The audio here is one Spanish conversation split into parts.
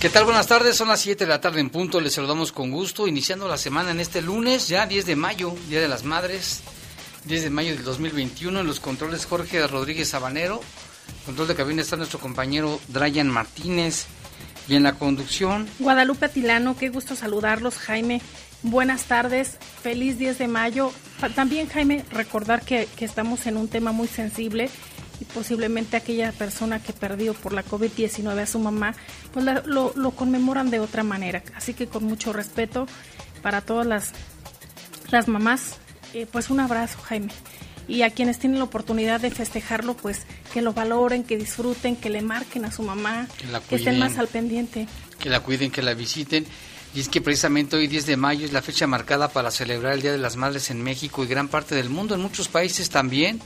¿Qué tal? Buenas tardes, son las 7 de la tarde en punto, les saludamos con gusto, iniciando la semana en este lunes, ya 10 de mayo, Día de las Madres, 10 de mayo del 2021, en los controles Jorge Rodríguez Sabanero, control de cabina está nuestro compañero Drayan Martínez, y en la conducción... Guadalupe Atilano, qué gusto saludarlos, Jaime, buenas tardes, feliz 10 de mayo, también Jaime, recordar que, que estamos en un tema muy sensible, y posiblemente aquella persona que perdió por la COVID-19 a su mamá, pues lo, lo, conmemoran de otra manera. Así que con mucho respeto para todas las, las mamás, eh, pues un abrazo, Jaime. Y a quienes tienen la oportunidad de festejarlo, pues que lo valoren, que disfruten, que le marquen a su mamá, que, estén más al pendiente. Que la cuiden, que la visiten. Y es que precisamente hoy 10 de mayo es la fecha marcada para celebrar el Día de las Madres en México y gran parte del mundo, en muchos países también.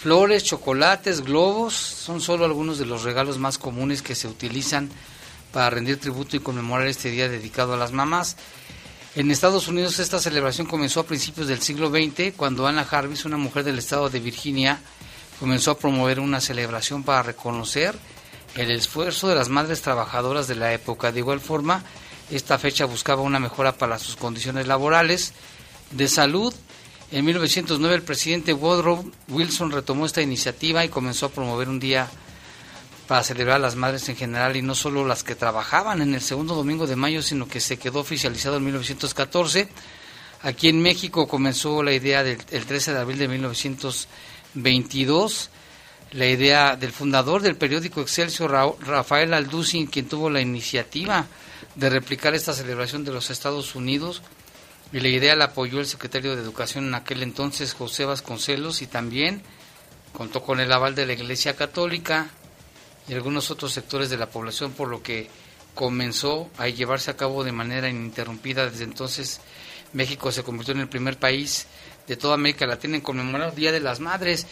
Flores, chocolates, globos son solo algunos de los regalos más comunes que se utilizan para rendir tributo y conmemorar este día dedicado a las mamás. En Estados Unidos esta celebración comenzó a principios del siglo XX cuando Anna Jarvis, una mujer del estado de Virginia, comenzó a promover una celebración para reconocer el esfuerzo de las madres trabajadoras de la época. De igual forma, esta fecha buscaba una mejora para sus condiciones laborales, de salud en 1909 el presidente Woodrow Wilson retomó esta iniciativa y comenzó a promover un día para celebrar a las madres en general y no solo las que trabajaban en el segundo domingo de mayo, sino que se quedó oficializado en 1914. Aquí en México comenzó la idea del 13 de abril de 1922, la idea del fundador del periódico Excelsior, Rafael Alducin, quien tuvo la iniciativa de replicar esta celebración de los Estados Unidos y la idea la apoyó el secretario de Educación en aquel entonces, José Vasconcelos, y también contó con el aval de la Iglesia Católica y algunos otros sectores de la población, por lo que comenzó a llevarse a cabo de manera ininterrumpida. Desde entonces, México se convirtió en el primer país de toda América Latina en conmemorar el Día de las Madres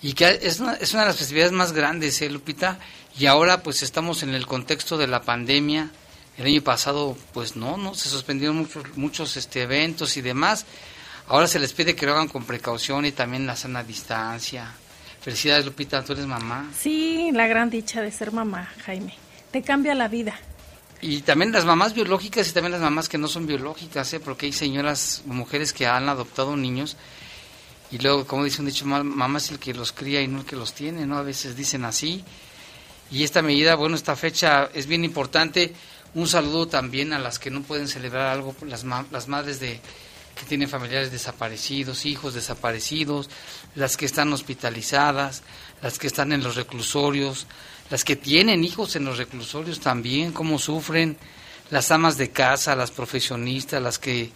y que es una, es una de las festividades más grandes, ¿eh, Lupita? Y ahora pues estamos en el contexto de la pandemia, el año pasado, pues no, no, se suspendieron muchos, muchos este, eventos y demás. Ahora se les pide que lo hagan con precaución y también la sana distancia. Felicidades, Lupita, tú eres mamá. Sí, la gran dicha de ser mamá, Jaime. Te cambia la vida. Y también las mamás biológicas y también las mamás que no son biológicas, ¿eh? porque hay señoras, mujeres que han adoptado niños y luego, como dice un dicho, mamá es el que los cría y no el que los tiene, ¿no? A veces dicen así. Y esta medida, bueno, esta fecha es bien importante un saludo también a las que no pueden celebrar algo, las, las madres de que tienen familiares desaparecidos, hijos desaparecidos, las que están hospitalizadas, las que están en los reclusorios, las que tienen hijos en los reclusorios también, cómo sufren, las amas de casa, las profesionistas, las que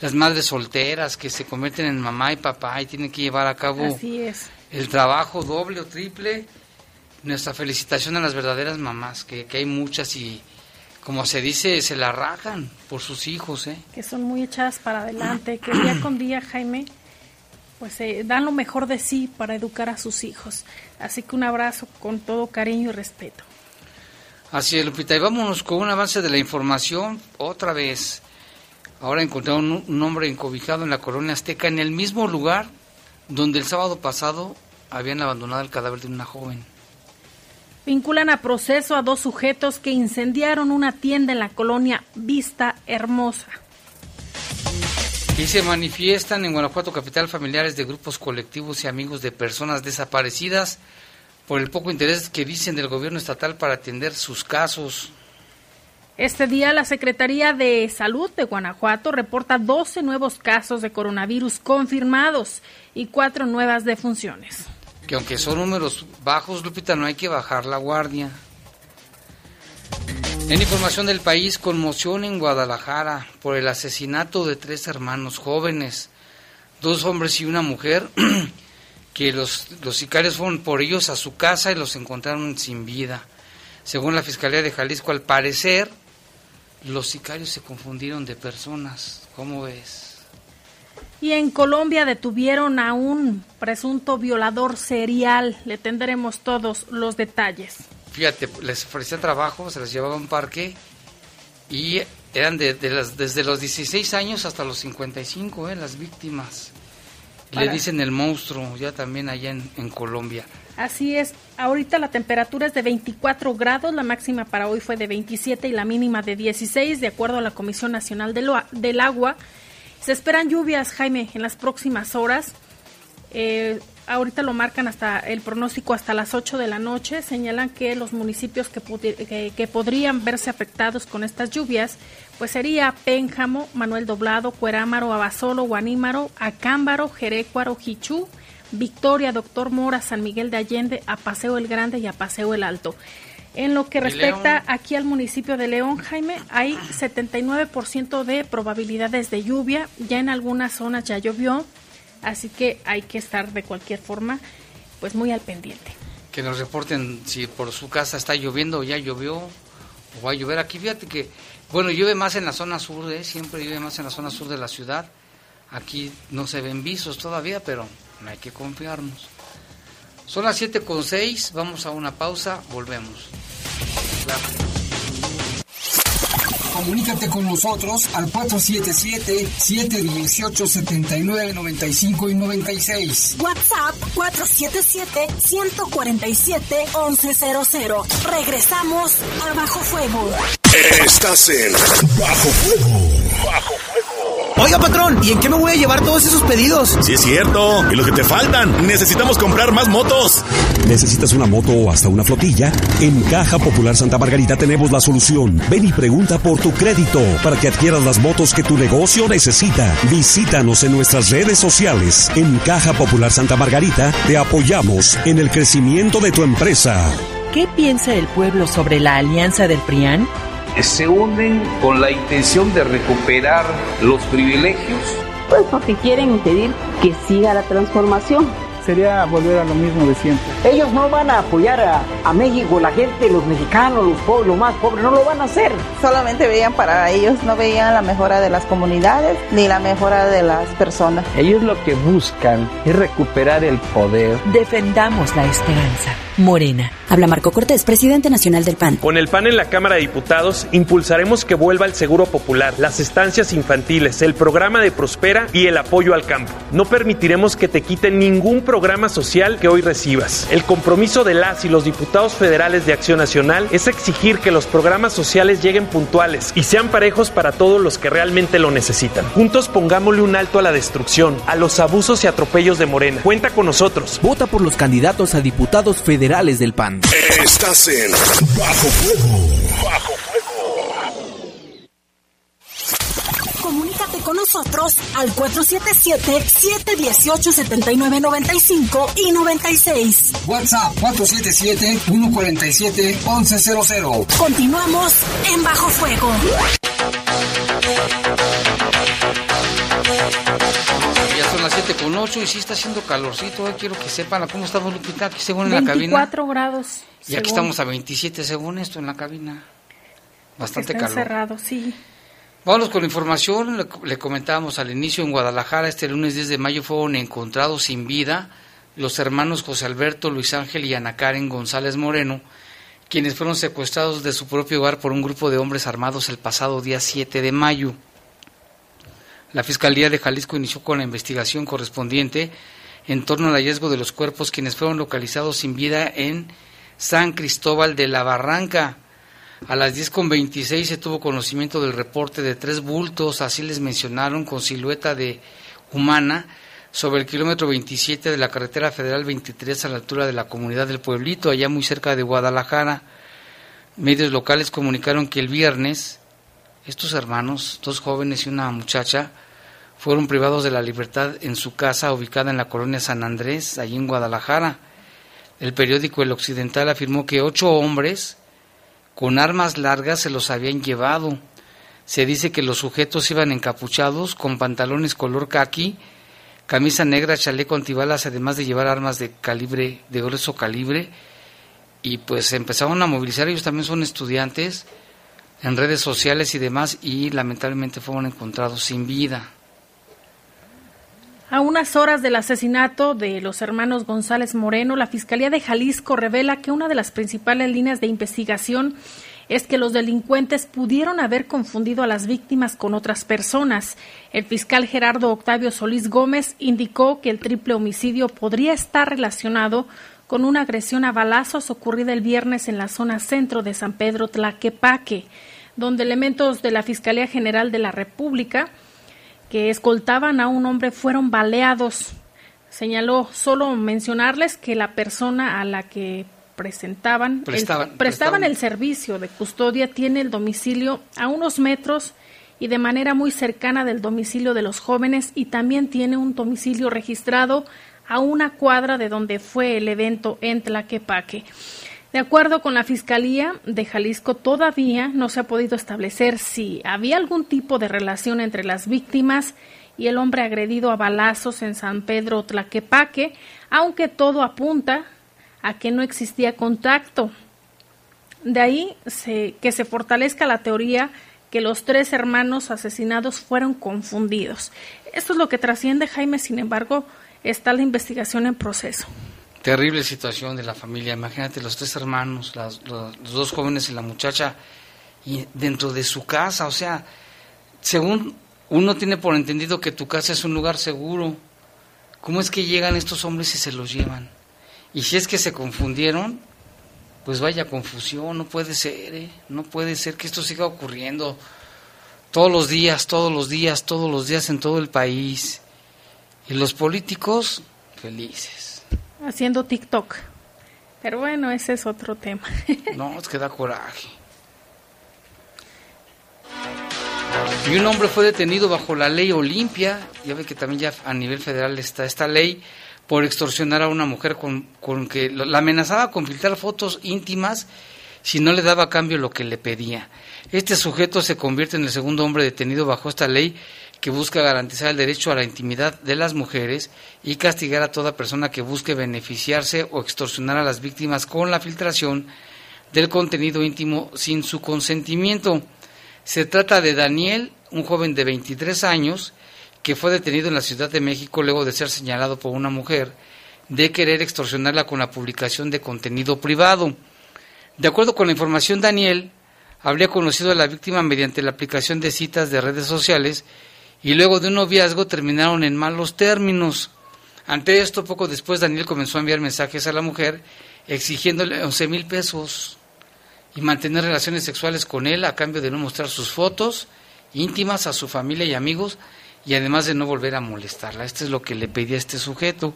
las madres solteras que se convierten en mamá y papá y tienen que llevar a cabo el trabajo doble o triple. Nuestra felicitación a las verdaderas mamás, que, que hay muchas y, como se dice, se la rajan por sus hijos, ¿eh? Que son muy echadas para adelante, que día con día, Jaime, pues eh, dan lo mejor de sí para educar a sus hijos. Así que un abrazo con todo cariño y respeto. Así es, Lupita. Y vámonos con un avance de la información otra vez. Ahora encontraron un hombre encobijado en la colonia azteca, en el mismo lugar donde el sábado pasado habían abandonado el cadáver de una joven. Vinculan a proceso a dos sujetos que incendiaron una tienda en la colonia Vista Hermosa. Y se manifiestan en Guanajuato Capital familiares de grupos colectivos y amigos de personas desaparecidas por el poco interés que dicen del gobierno estatal para atender sus casos. Este día la Secretaría de Salud de Guanajuato reporta 12 nuevos casos de coronavirus confirmados y cuatro nuevas defunciones. Que aunque son números bajos, Lupita, no hay que bajar la guardia. En información del país, conmoción en Guadalajara por el asesinato de tres hermanos jóvenes, dos hombres y una mujer, que los, los sicarios fueron por ellos a su casa y los encontraron sin vida. Según la Fiscalía de Jalisco, al parecer, los sicarios se confundieron de personas. ¿Cómo ves? Y en Colombia detuvieron a un presunto violador serial. Le tendremos todos los detalles. Fíjate, les ofrecían trabajo, se les llevaba a un parque y eran de, las, desde los 16 años hasta los 55, ¿eh? las víctimas. Le dicen el monstruo, ya también allá en Colombia. Así es, ahorita la temperatura es de 24 grados, la máxima para hoy fue de 27 y la mínima de 16, de acuerdo a la Comisión Nacional del, Agua. Se esperan lluvias, Jaime, en las próximas horas. Eh, ahorita lo marcan hasta el pronóstico hasta las 8 de la noche. Señalan que los municipios que, que, podrían verse afectados con estas lluvias, pues sería Pénjamo, Manuel Doblado, Cuerámaro, Abasolo, Guanímaro, Acámbaro, Jerecuaro, Jichú, Victoria, Doctor Mora, San Miguel de Allende, a Paseo el Grande y a Paseo el Alto. En lo que respecta aquí al municipio de León, Jaime, hay 79% de probabilidades de lluvia. Ya en algunas zonas ya llovió, así que hay que estar de cualquier forma, pues muy al pendiente. Que nos reporten si por su casa está lloviendo o ya llovió o va a llover. Aquí fíjate que, bueno, llueve más en la zona sur, ¿eh? siempre llueve más en la zona sur de la ciudad. Aquí no se ven visos todavía, pero no hay que confiarnos. Son las 7 con 6, vamos a una pausa, volvemos. Comunícate con nosotros al 477-718-7995 y 96. WhatsApp 477-147-1100. Regresamos a Bajo Fuego. Estás en Bajo Fuego. Bajo Fuego. Oiga, patrón, ¿y en qué me voy a llevar todos esos pedidos? Sí, es cierto. Y los que te faltan. Necesitamos comprar más motos. ¿Necesitas una moto o hasta una flotilla? En Caja Popular Santa Margarita tenemos la solución. Ven y pregunta por tu crédito para que adquieras las motos que tu negocio necesita. Visítanos en nuestras redes sociales. En Caja Popular Santa Margarita te apoyamos en el crecimiento de tu empresa. ¿Qué piensa el pueblo sobre la alianza del PRIAN? Se unen con la intención de recuperar los privilegios? Pues porque quieren impedir que siga la transformación sería volver a lo mismo de siempre. Ellos no van a apoyar a, a México, la gente, los mexicanos, los pobres, los más pobres, no lo van a hacer. Solamente veían para ellos, no veían la mejora de las comunidades ni la mejora de las personas. Ellos lo que buscan es recuperar el poder. Defendamos la esperanza. Morena. Habla Marco Cortés, presidente nacional del PAN. Con el PAN en la Cámara de Diputados, impulsaremos que vuelva el seguro popular, las estancias infantiles, el programa de Prospera y el apoyo al campo. No permitiremos que te quiten ningún programa programa social que hoy recibas. El compromiso de las y los diputados federales de Acción Nacional es exigir que los programas sociales lleguen puntuales y sean parejos para todos los que realmente lo necesitan. Juntos pongámosle un alto a la destrucción, a los abusos y atropellos de Morena. Cuenta con nosotros. Vota por los candidatos a diputados federales del PAN. Estás en Bajo Fuego. Bajo con nosotros al 477-718-7995 y 96. WhatsApp 477-147-1100. Continuamos en Bajo Fuego. Ya son las 7 con 8 y sí está haciendo calorcito. Eh. Quiero que sepan cómo estamos, Lupita, aquí según en la cabina. 24 grados. Y aquí estamos a 27 según esto en la cabina. Bastante está calor. cerrado, sí. Vamos con la información. Le, comentábamos al inicio en Guadalajara, este lunes 10 de mayo fueron encontrados sin vida los hermanos José Alberto, Luis Ángel y Ana Karen González Moreno, quienes fueron secuestrados de su propio hogar por un grupo de hombres armados el pasado día 7 de mayo. La Fiscalía de Jalisco inició con la investigación correspondiente en torno al hallazgo de los cuerpos quienes fueron localizados sin vida en San Cristóbal de la Barranca. A las 10.26 se tuvo conocimiento del reporte de tres bultos, así les mencionaron, con silueta de humana, sobre el kilómetro 27 de la carretera federal 23 a la altura de la comunidad del Pueblito, allá muy cerca de Guadalajara. Medios locales comunicaron que el viernes estos hermanos, dos jóvenes y una muchacha, fueron privados de la libertad en su casa ubicada en la colonia San Andrés, allí en Guadalajara. El periódico El Occidental afirmó que ocho hombres con armas largas se los habían llevado. Se dice que los sujetos iban encapuchados con pantalones color caqui, camisa negra, chaleco antibalas, además de llevar armas de calibre, de grueso calibre, y pues empezaron a movilizar, ellos también son estudiantes, en redes sociales y demás y lamentablemente fueron encontrados sin vida. A unas horas del asesinato de los hermanos González Moreno, la Fiscalía de Jalisco revela que una de las principales líneas de investigación es que los delincuentes pudieron haber confundido a las víctimas con otras personas. El fiscal Gerardo Octavio Solís Gómez indicó que el triple homicidio podría estar relacionado con una agresión a balazos ocurrida el viernes en la zona centro de San Pedro Tlaquepaque, donde elementos de la Fiscalía General de la República que escoltaban a un hombre fueron baleados. Señaló solo mencionarles que la persona a la que presentaban prestaban, el, prestaban el servicio de custodia tiene el domicilio a unos metros y de manera muy cercana del domicilio de los jóvenes y también tiene un domicilio registrado a una cuadra de donde fue el evento en Tlaquepaque. De acuerdo con la Fiscalía de Jalisco, todavía no se ha podido establecer si había algún tipo de relación entre las víctimas y el hombre agredido a balazos en San Pedro Tlaquepaque, aunque todo apunta a que no existía contacto. De ahí que se fortalezca la teoría que los tres hermanos asesinados fueron confundidos. Esto es lo que trasciende Jaime, sin embargo, está la investigación en proceso. Terrible situación de la familia. Imagínate los tres hermanos, los, dos jóvenes y la muchacha, y dentro de su casa. O sea, según uno tiene por entendido que tu casa es un lugar seguro, ¿cómo es que llegan estos hombres y se los llevan? Y si es que se confundieron, pues vaya confusión, no puede ser, ¿eh? no puede ser que esto siga ocurriendo todos los días, todos los días, todos los días en todo el país. Y los políticos felices. Haciendo TikTok. Pero bueno, ese es otro tema. no, es que da coraje. Y un hombre fue detenido bajo la ley Olimpia, ya ve que también ya a nivel federal está esta ley, por extorsionar a una mujer con, con que la amenazaba con filtrar fotos íntimas si no le daba a cambio lo que le pedía. Este sujeto se convierte en el segundo hombre detenido bajo esta ley que busca garantizar el derecho a la intimidad de las mujeres y castigar a toda persona que busque beneficiarse o extorsionar a las víctimas con la filtración del contenido íntimo sin su consentimiento. Se trata de Daniel, un joven de 23 años, que fue detenido en la Ciudad de México luego de ser señalado por una mujer de querer extorsionarla con la publicación de contenido privado. De acuerdo con la información, Daniel habría conocido a la víctima mediante la aplicación de citas de redes sociales y luego de un noviazgo terminaron en malos términos. Ante esto, poco después Daniel comenzó a enviar mensajes a la mujer exigiéndole 11 mil pesos y mantener relaciones sexuales con él a cambio de no mostrar sus fotos íntimas a su familia y amigos y además de no volver a molestarla. Esto es lo que le pedía este sujeto.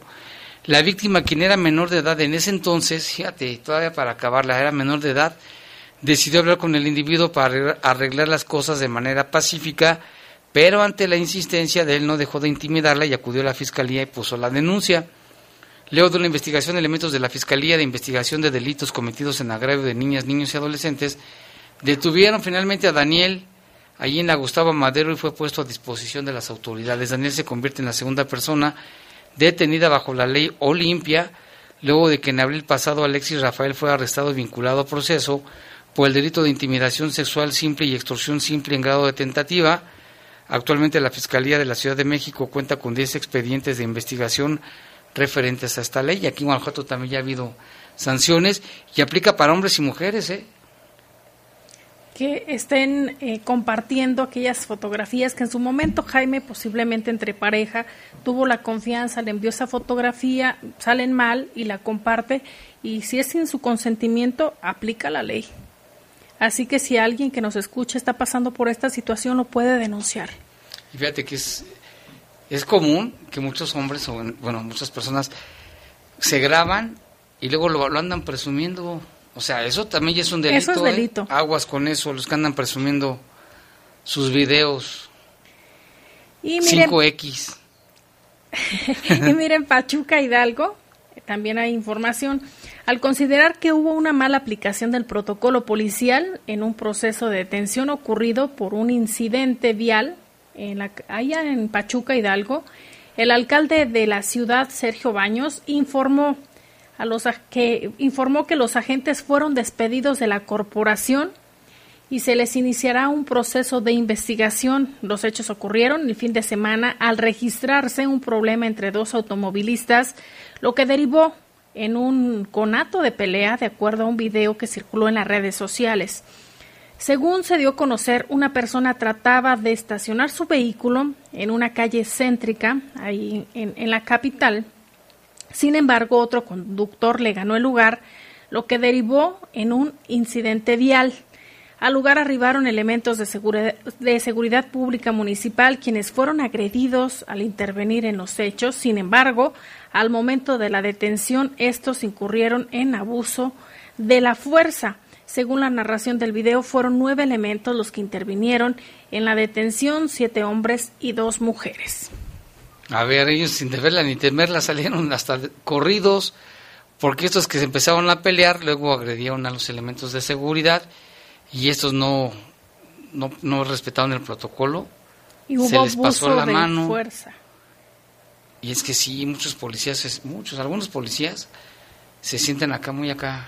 La víctima, quien era menor de edad en ese entonces, fíjate, todavía para acabarla, era menor de edad, decidió hablar con el individuo para arreglar las cosas de manera pacífica pero ante la insistencia de él no dejó de intimidarla y acudió a la fiscalía y puso la denuncia. Luego de una investigación, elementos de la Fiscalía de Investigación de Delitos Cometidos en Agravio de Niñas, Niños y Adolescentes detuvieron finalmente a Daniel allí en la Gustavo Madero y fue puesto a disposición de las autoridades. Daniel se convierte en la segunda persona detenida bajo la ley Olimpia, luego de que en abril pasado Alexis Rafael fue arrestado y vinculado a proceso por el delito de intimidación sexual simple y extorsión simple en grado de tentativa Actualmente la Fiscalía de la Ciudad de México cuenta con 10 expedientes de investigación referentes a esta ley y aquí en Guanajuato también ya ha habido sanciones y aplica para hombres y mujeres. ¿eh? Que estén eh, compartiendo aquellas fotografías que en su momento Jaime, posiblemente entre pareja, tuvo la confianza, le envió esa fotografía, salen mal y la comparte y si es sin su consentimiento, aplica la ley. Así que si alguien que nos escucha está pasando por esta situación, lo puede denunciar. Y fíjate que es, es común que muchos hombres, o bueno, muchas personas se graban y luego lo, andan presumiendo O sea, eso también ya es un delito. Eso es ¿eh? delito. Aguas con eso, los que andan presumiendo sus videos. Y miren, 5X. y miren, Pachuca Hidalgo, también hay información. Al considerar que hubo una mala aplicación del protocolo policial en un proceso de detención ocurrido por un incidente vial en la, allá en Pachuca Hidalgo, el alcalde de la ciudad, Sergio Baños, informó a los que informó que los agentes fueron despedidos de la corporación y se les iniciará un proceso de investigación. Los hechos ocurrieron el fin de semana al registrarse un problema entre dos automovilistas, lo que derivó en un conato de pelea de acuerdo a un video que circuló en las redes sociales. Según se dio a conocer, una persona trataba de estacionar su vehículo en una calle céntrica, ahí en, en la capital. Sin embargo, otro conductor le ganó el lugar, lo que derivó en un incidente vial. Al lugar arribaron elementos de seguridad, de seguridad, pública municipal quienes fueron agredidos al intervenir en los hechos. Sin embargo, al momento de la detención, estos incurrieron en abuso de la fuerza. Según la narración del video, fueron nueve elementos los que intervinieron en la detención, siete hombres y dos mujeres. A ver, ellos sin deberla ni temerla salieron hasta corridos, porque estos que se empezaron a pelear luego agredieron a los elementos de seguridad y estos no, no, no respetaron el protocolo. Y hubo se les pasó abuso la de mano. fuerza. Y es que sí, muchos policías, muchos, algunos policías se sienten acá muy acá.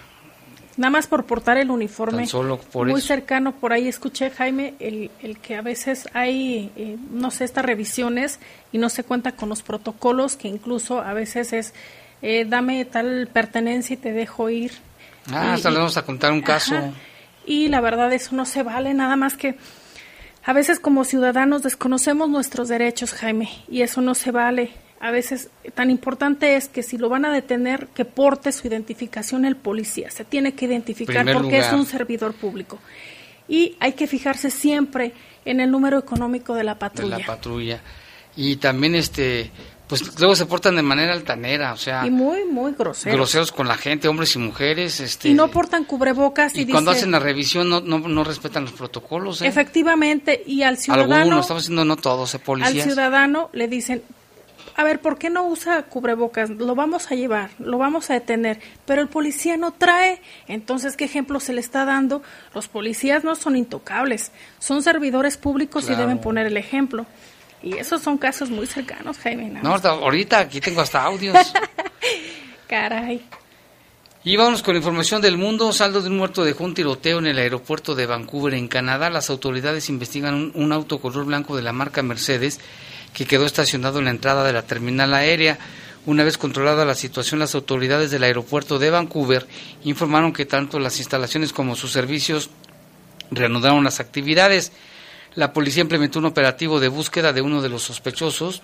Nada más por portar el uniforme. Solo por muy eso. cercano, por ahí escuché, Jaime, el, el que a veces hay, eh, no sé, estas revisiones y no se cuenta con los protocolos, que incluso a veces es, eh, dame tal pertenencia y te dejo ir. Ah, hasta le vamos a contar un caso. Ajá. Y la verdad eso no se vale, nada más que a veces como ciudadanos desconocemos nuestros derechos, Jaime, y eso no se vale. A veces tan importante es que si lo van a detener, que porte su identificación el policía. Se tiene que identificar Primer porque es un servidor público. Y hay que fijarse siempre en el número económico de la de patrulla. la patrulla. Y también, este, pues luego se portan de manera altanera, o sea, y muy, muy groseros. groseros con la gente, hombres y mujeres. Este, Y no portan cubrebocas y, y cuando hacen la revisión no, no, no respetan los protocolos. ¿eh? Efectivamente, y al ciudadano... Algunos, estamos diciendo no todos, ¿eh, al policías. ciudadano le dicen, a ver, ¿por qué no usa cubrebocas? Lo vamos a llevar, lo vamos a detener, pero el policía no trae. Entonces, ¿qué ejemplo se le está dando? Los policías no son intocables, son servidores públicos Claro. y deben poner el ejemplo. Y esos son casos muy cercanos, Jaime. No, más. ahorita, ahorita aquí tengo hasta audios. Caray. Y vamos con información del mundo. Saldo de un muerto dejó un tiroteo en el aeropuerto de Vancouver, en Canadá. Las autoridades investigan un, un auto color blanco de la marca Mercedes que quedó estacionado en la entrada de la terminal aérea. Una vez controlada la situación, las autoridades del aeropuerto de Vancouver informaron que tanto las instalaciones como sus servicios reanudaron las actividades. La policía implementó un operativo de búsqueda de uno de los sospechosos,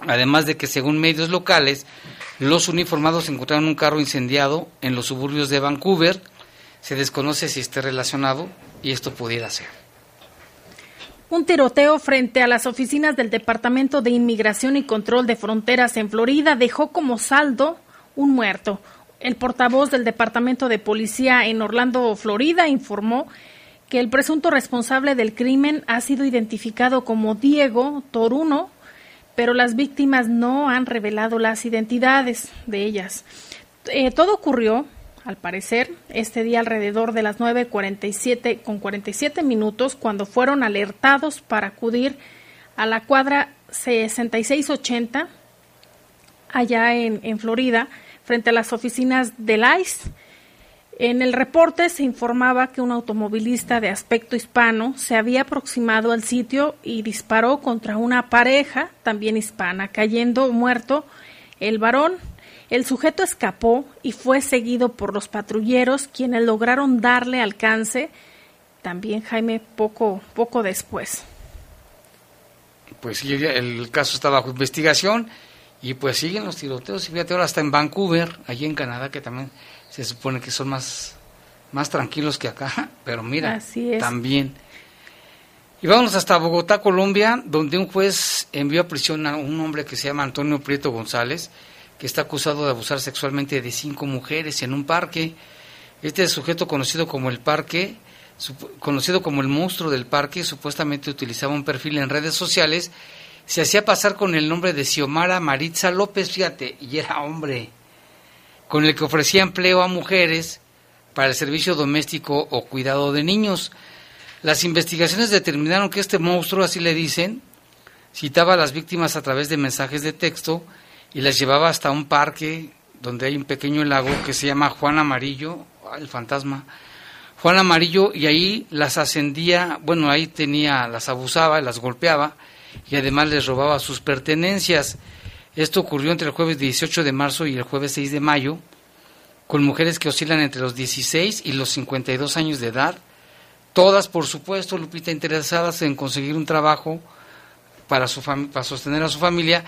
además de que según medios locales, los uniformados encontraron un carro incendiado en los suburbios de Vancouver. Se desconoce si esté relacionado y esto pudiera ser. Un tiroteo frente a las oficinas del Departamento de Inmigración y Control de Fronteras en Florida dejó como saldo un muerto. El portavoz del Departamento de Policía en Orlando, Florida, informó que el presunto responsable del crimen ha sido identificado como Diego Toruno, pero las víctimas no han revelado las identidades de ellas. Eh, todo ocurrió, al parecer, este día alrededor de las 9.47 con 47 minutos, cuando fueron alertados para acudir a la cuadra 6680 allá en, Florida, frente a las oficinas del ICE. En el reporte se informaba que un automovilista de aspecto hispano se había aproximado al sitio y disparó contra una pareja, también hispana, cayendo muerto el varón. El sujeto escapó y fue seguido por los patrulleros, quienes lograron darle alcance, también Jaime, poco, poco después. Pues el caso está bajo investigación y pues siguen los tiroteos. Y fíjate, ahora está en Vancouver, allí en Canadá, que también se supone que son más, más tranquilos que acá, pero mira, Así es. también. Y vámonos hasta Bogotá, Colombia, donde un juez envió a prisión a un hombre que se llama Antonio Prieto González, que está acusado de abusar sexualmente de cinco mujeres en un parque. Este sujeto conocido como el parque, conocido como el monstruo del parque, supuestamente utilizaba un perfil en redes sociales, se hacía pasar con el nombre de Xiomara Maritza López, fíjate, y era hombre, con el que ofrecía empleo a mujeres para el servicio doméstico o cuidado de niños. Las investigaciones determinaron que este monstruo, así le dicen, citaba a las víctimas a través de mensajes de texto y las llevaba hasta un parque donde hay un pequeño lago que se llama Juan Amarillo, el fantasma, Juan Amarillo, y ahí las ascendía, bueno, ahí tenía, las abusaba, las golpeaba y además les robaba sus pertenencias. Esto ocurrió entre el jueves 18 de marzo y el jueves 6 de mayo, con mujeres que oscilan entre los 16 y los 52 años de edad, todas, por supuesto, Lupita, interesadas en conseguir un trabajo para, su para sostener a su familia,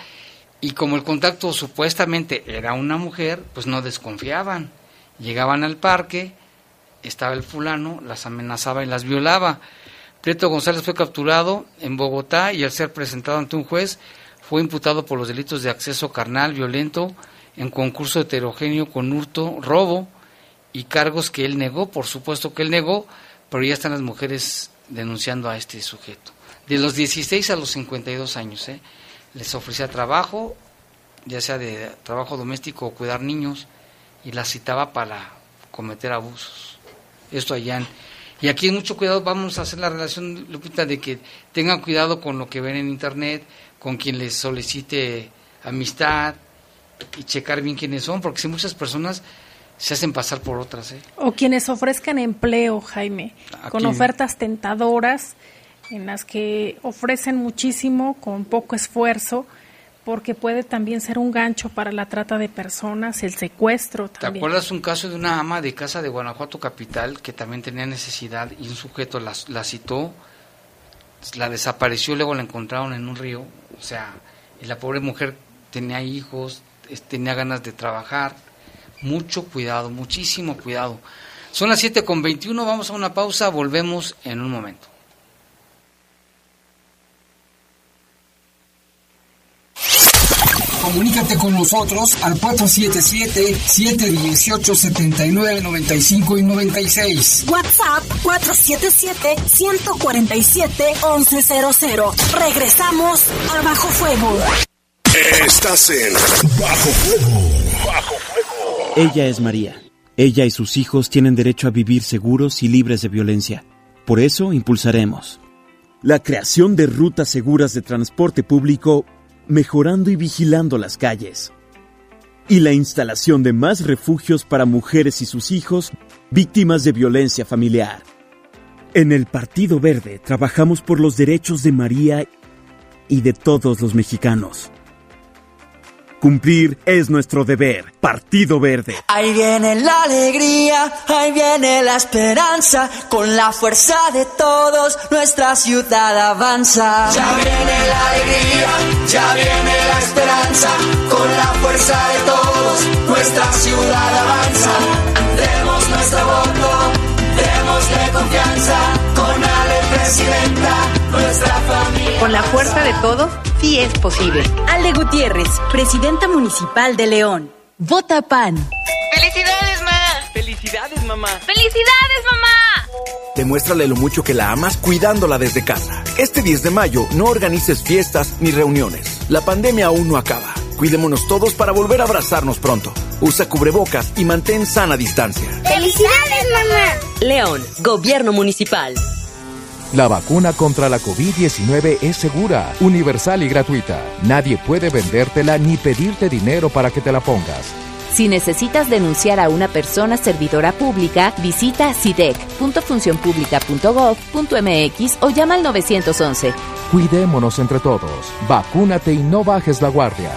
y como el contacto supuestamente era una mujer, pues no desconfiaban. Llegaban al parque, estaba el fulano, las amenazaba y las violaba. Prieto González fue capturado en Bogotá y al ser presentado ante un juez fue imputado por los delitos de acceso carnal violento en concurso heterogéneo con hurto, robo y cargos que él negó, por supuesto que él negó, pero ya están las mujeres denunciando a este sujeto. De los 16 a los 52 años, ¿eh? les ofrecía trabajo, ya sea de trabajo doméstico o cuidar niños, y las citaba para cometer abusos. Esto allá. y aquí mucho cuidado, vamos a hacer la relación, Lupita, de que tengan cuidado con lo que ven en Internet, con quien les solicite amistad y checar bien quiénes son, porque si muchas personas se hacen pasar por otras. ¿eh? O quienes ofrezcan empleo, Jaime, con ofertas tentadoras en las que ofrecen muchísimo con poco esfuerzo porque puede también ser un gancho para la trata de personas, el secuestro también. ¿Te acuerdas un caso de una ama de casa de Guanajuato Capital que también tenía necesidad y un sujeto la, la citó, la desapareció, luego la encontraron en un río? O sea, la pobre mujer tenía hijos, tenía ganas de trabajar. Mucho cuidado, muchísimo cuidado. Son las 7 con 21, vamos a una pausa, volvemos en un momento. Comunícate con nosotros al 477-718-7995 y 96. WhatsApp 477-147-1100. Regresamos a Bajo Fuego. Estás en Bajo Fuego. Bajo Fuego. Ella es María. Ella y sus hijos tienen derecho a vivir seguros y libres de violencia. Por eso impulsaremos la creación de rutas seguras de transporte público mejorando y vigilando las calles. Y la instalación de más refugios para mujeres y sus hijos víctimas de violencia familiar. En el Partido Verde trabajamos por los derechos de María y de todos los mexicanos. Cumplir es nuestro deber. Partido Verde. Ahí viene la alegría, ahí viene la esperanza. Con la fuerza de todos, nuestra ciudad avanza. Ya viene la alegría, ya viene la esperanza. Con la fuerza de todos, nuestra ciudad avanza. Demos nuestro voto, démosle confianza. Con Ale Presidenta, nuestra familia. Con la fuerza de todos sí es posible. Ale Gutiérrez, presidenta municipal de León. Vota PAN. ¡Felicidades, mamá! ¡Felicidades, mamá! ¡Felicidades, mamá! Demuéstrale lo mucho que la amas cuidándola desde casa. Este 10 de mayo no organices fiestas ni reuniones. La pandemia aún no acaba. Cuidémonos todos para volver a abrazarnos pronto. Usa cubrebocas y mantén sana distancia. ¡Felicidades, mamá! León, Gobierno Municipal. La vacuna contra la COVID-19 es segura, universal y gratuita. Nadie puede vendértela ni pedirte dinero para que te la pongas. Si necesitas denunciar a una persona servidora pública, visita sidec.funcionpublica.gov.mx o llama al 911. Cuidémonos entre todos. Vacúnate y no bajes la guardia.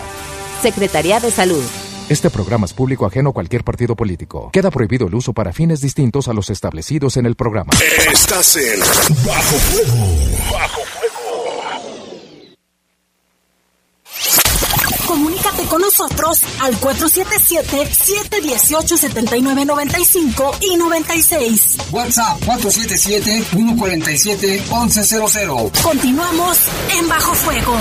Secretaría de Salud. Este programa es público ajeno a cualquier partido político. Queda prohibido el uso para fines distintos a los establecidos en el programa. Estás en Bajo Fuego. Bajo Fuego. Comunícate con nosotros al 477-718-7995 y 96. WhatsApp 477-147-1100. Continuamos en Bajo Fuego.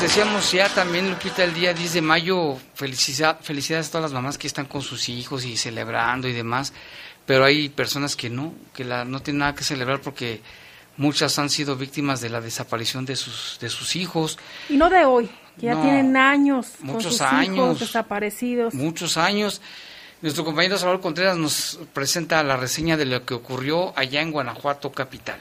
Decíamos ya también, Lupita, el día 10 de mayo, felicidad, felicidades a todas las mamás que están con sus hijos y celebrando y demás, pero hay personas que no, que la, no tienen nada que celebrar porque muchas han sido víctimas de la desaparición de sus, de sus hijos. Y no de hoy, que ya No, tienen años muchos con sus años. hijos desaparecidos. Muchos años. Nuestro compañero Salvador Contreras nos presenta la reseña de lo que ocurrió allá en Guanajuato capital.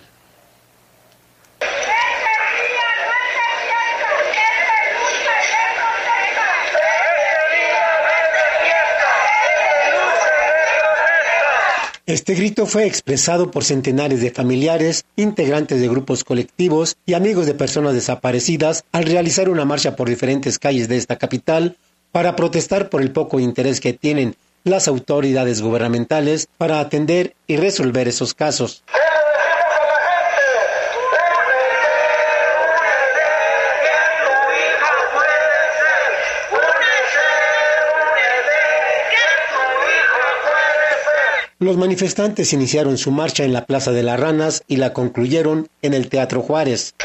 Este grito fue expresado por centenares de familiares, integrantes de grupos colectivos y amigos de personas desaparecidas al realizar una marcha por diferentes calles de esta capital para protestar por el poco interés que tienen las autoridades gubernamentales para atender y resolver esos casos. Los manifestantes iniciaron su marcha en la Plaza de las Ranas y la concluyeron en el Teatro Juárez.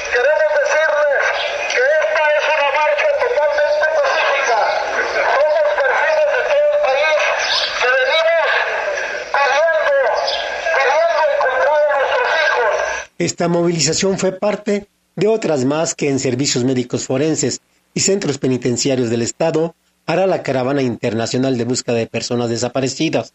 Esta movilización fue parte de otras más que en servicios médicos forenses y centros penitenciarios del Estado hará la Caravana Internacional de Búsqueda de Personas Desaparecidas.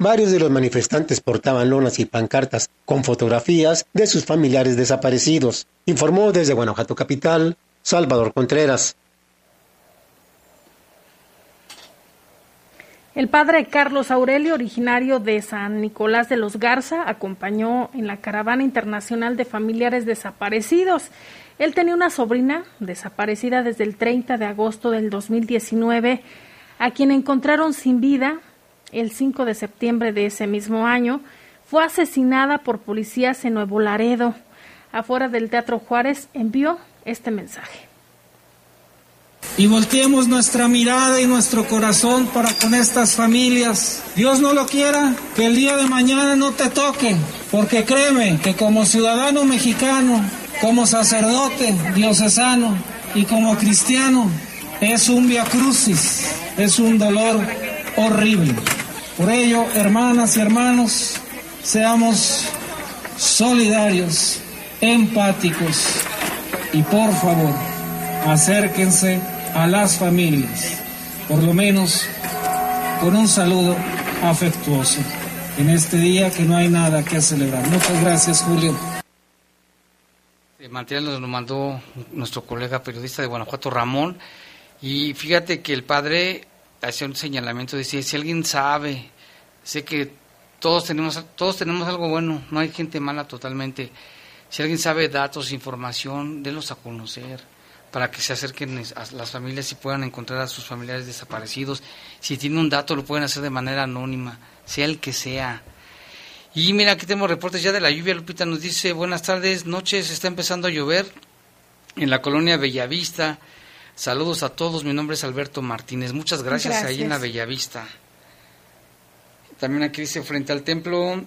Varios de los manifestantes portaban lonas y pancartas con fotografías de sus familiares desaparecidos, informó desde Guanajuato Capital Salvador Contreras. El padre Carlos Aurelio, originario de San Nicolás de los Garza, acompañó en la caravana internacional de familiares desaparecidos. Él tenía una sobrina desaparecida desde el 30 de agosto del 2019, a quien encontraron sin vida el 5 de septiembre de ese mismo año. Fue asesinada por policías en Nuevo Laredo. Afuera del Teatro Juárez envió este mensaje. y volteemos nuestra mirada y nuestro corazón para con estas familias. Dios no lo quiera, que el día de mañana no te toque, porque créeme que como ciudadano mexicano, como sacerdote diocesano y como cristiano, es un via crucis, es un dolor horrible. Por ello, hermanas y hermanos, seamos solidarios, empáticos y por favor, acérquense a las familias, por lo menos con un saludo afectuoso en este día que no hay nada que celebrar. Muchas gracias, Julio. El material nos lo mandó nuestro colega periodista de Guanajuato, Ramón, y fíjate que el padre hacía un señalamiento, decía, si alguien sabe, sé que todos tenemos, todos tenemos algo bueno, no hay gente mala totalmente, si alguien sabe datos, información, délos a conocer para que se acerquen a las familias y puedan encontrar a sus familiares desaparecidos. Si tiene un dato, lo pueden hacer de manera anónima, sea el que sea. Y mira, aquí tenemos reportes ya de la lluvia. Lupita nos dice, buenas tardes, noches, está empezando a llover en la colonia Bellavista. Saludos a todos, mi nombre es Alberto Martínez. Muchas gracias, Gracias. ahí en la Bellavista. También aquí dice, frente al templo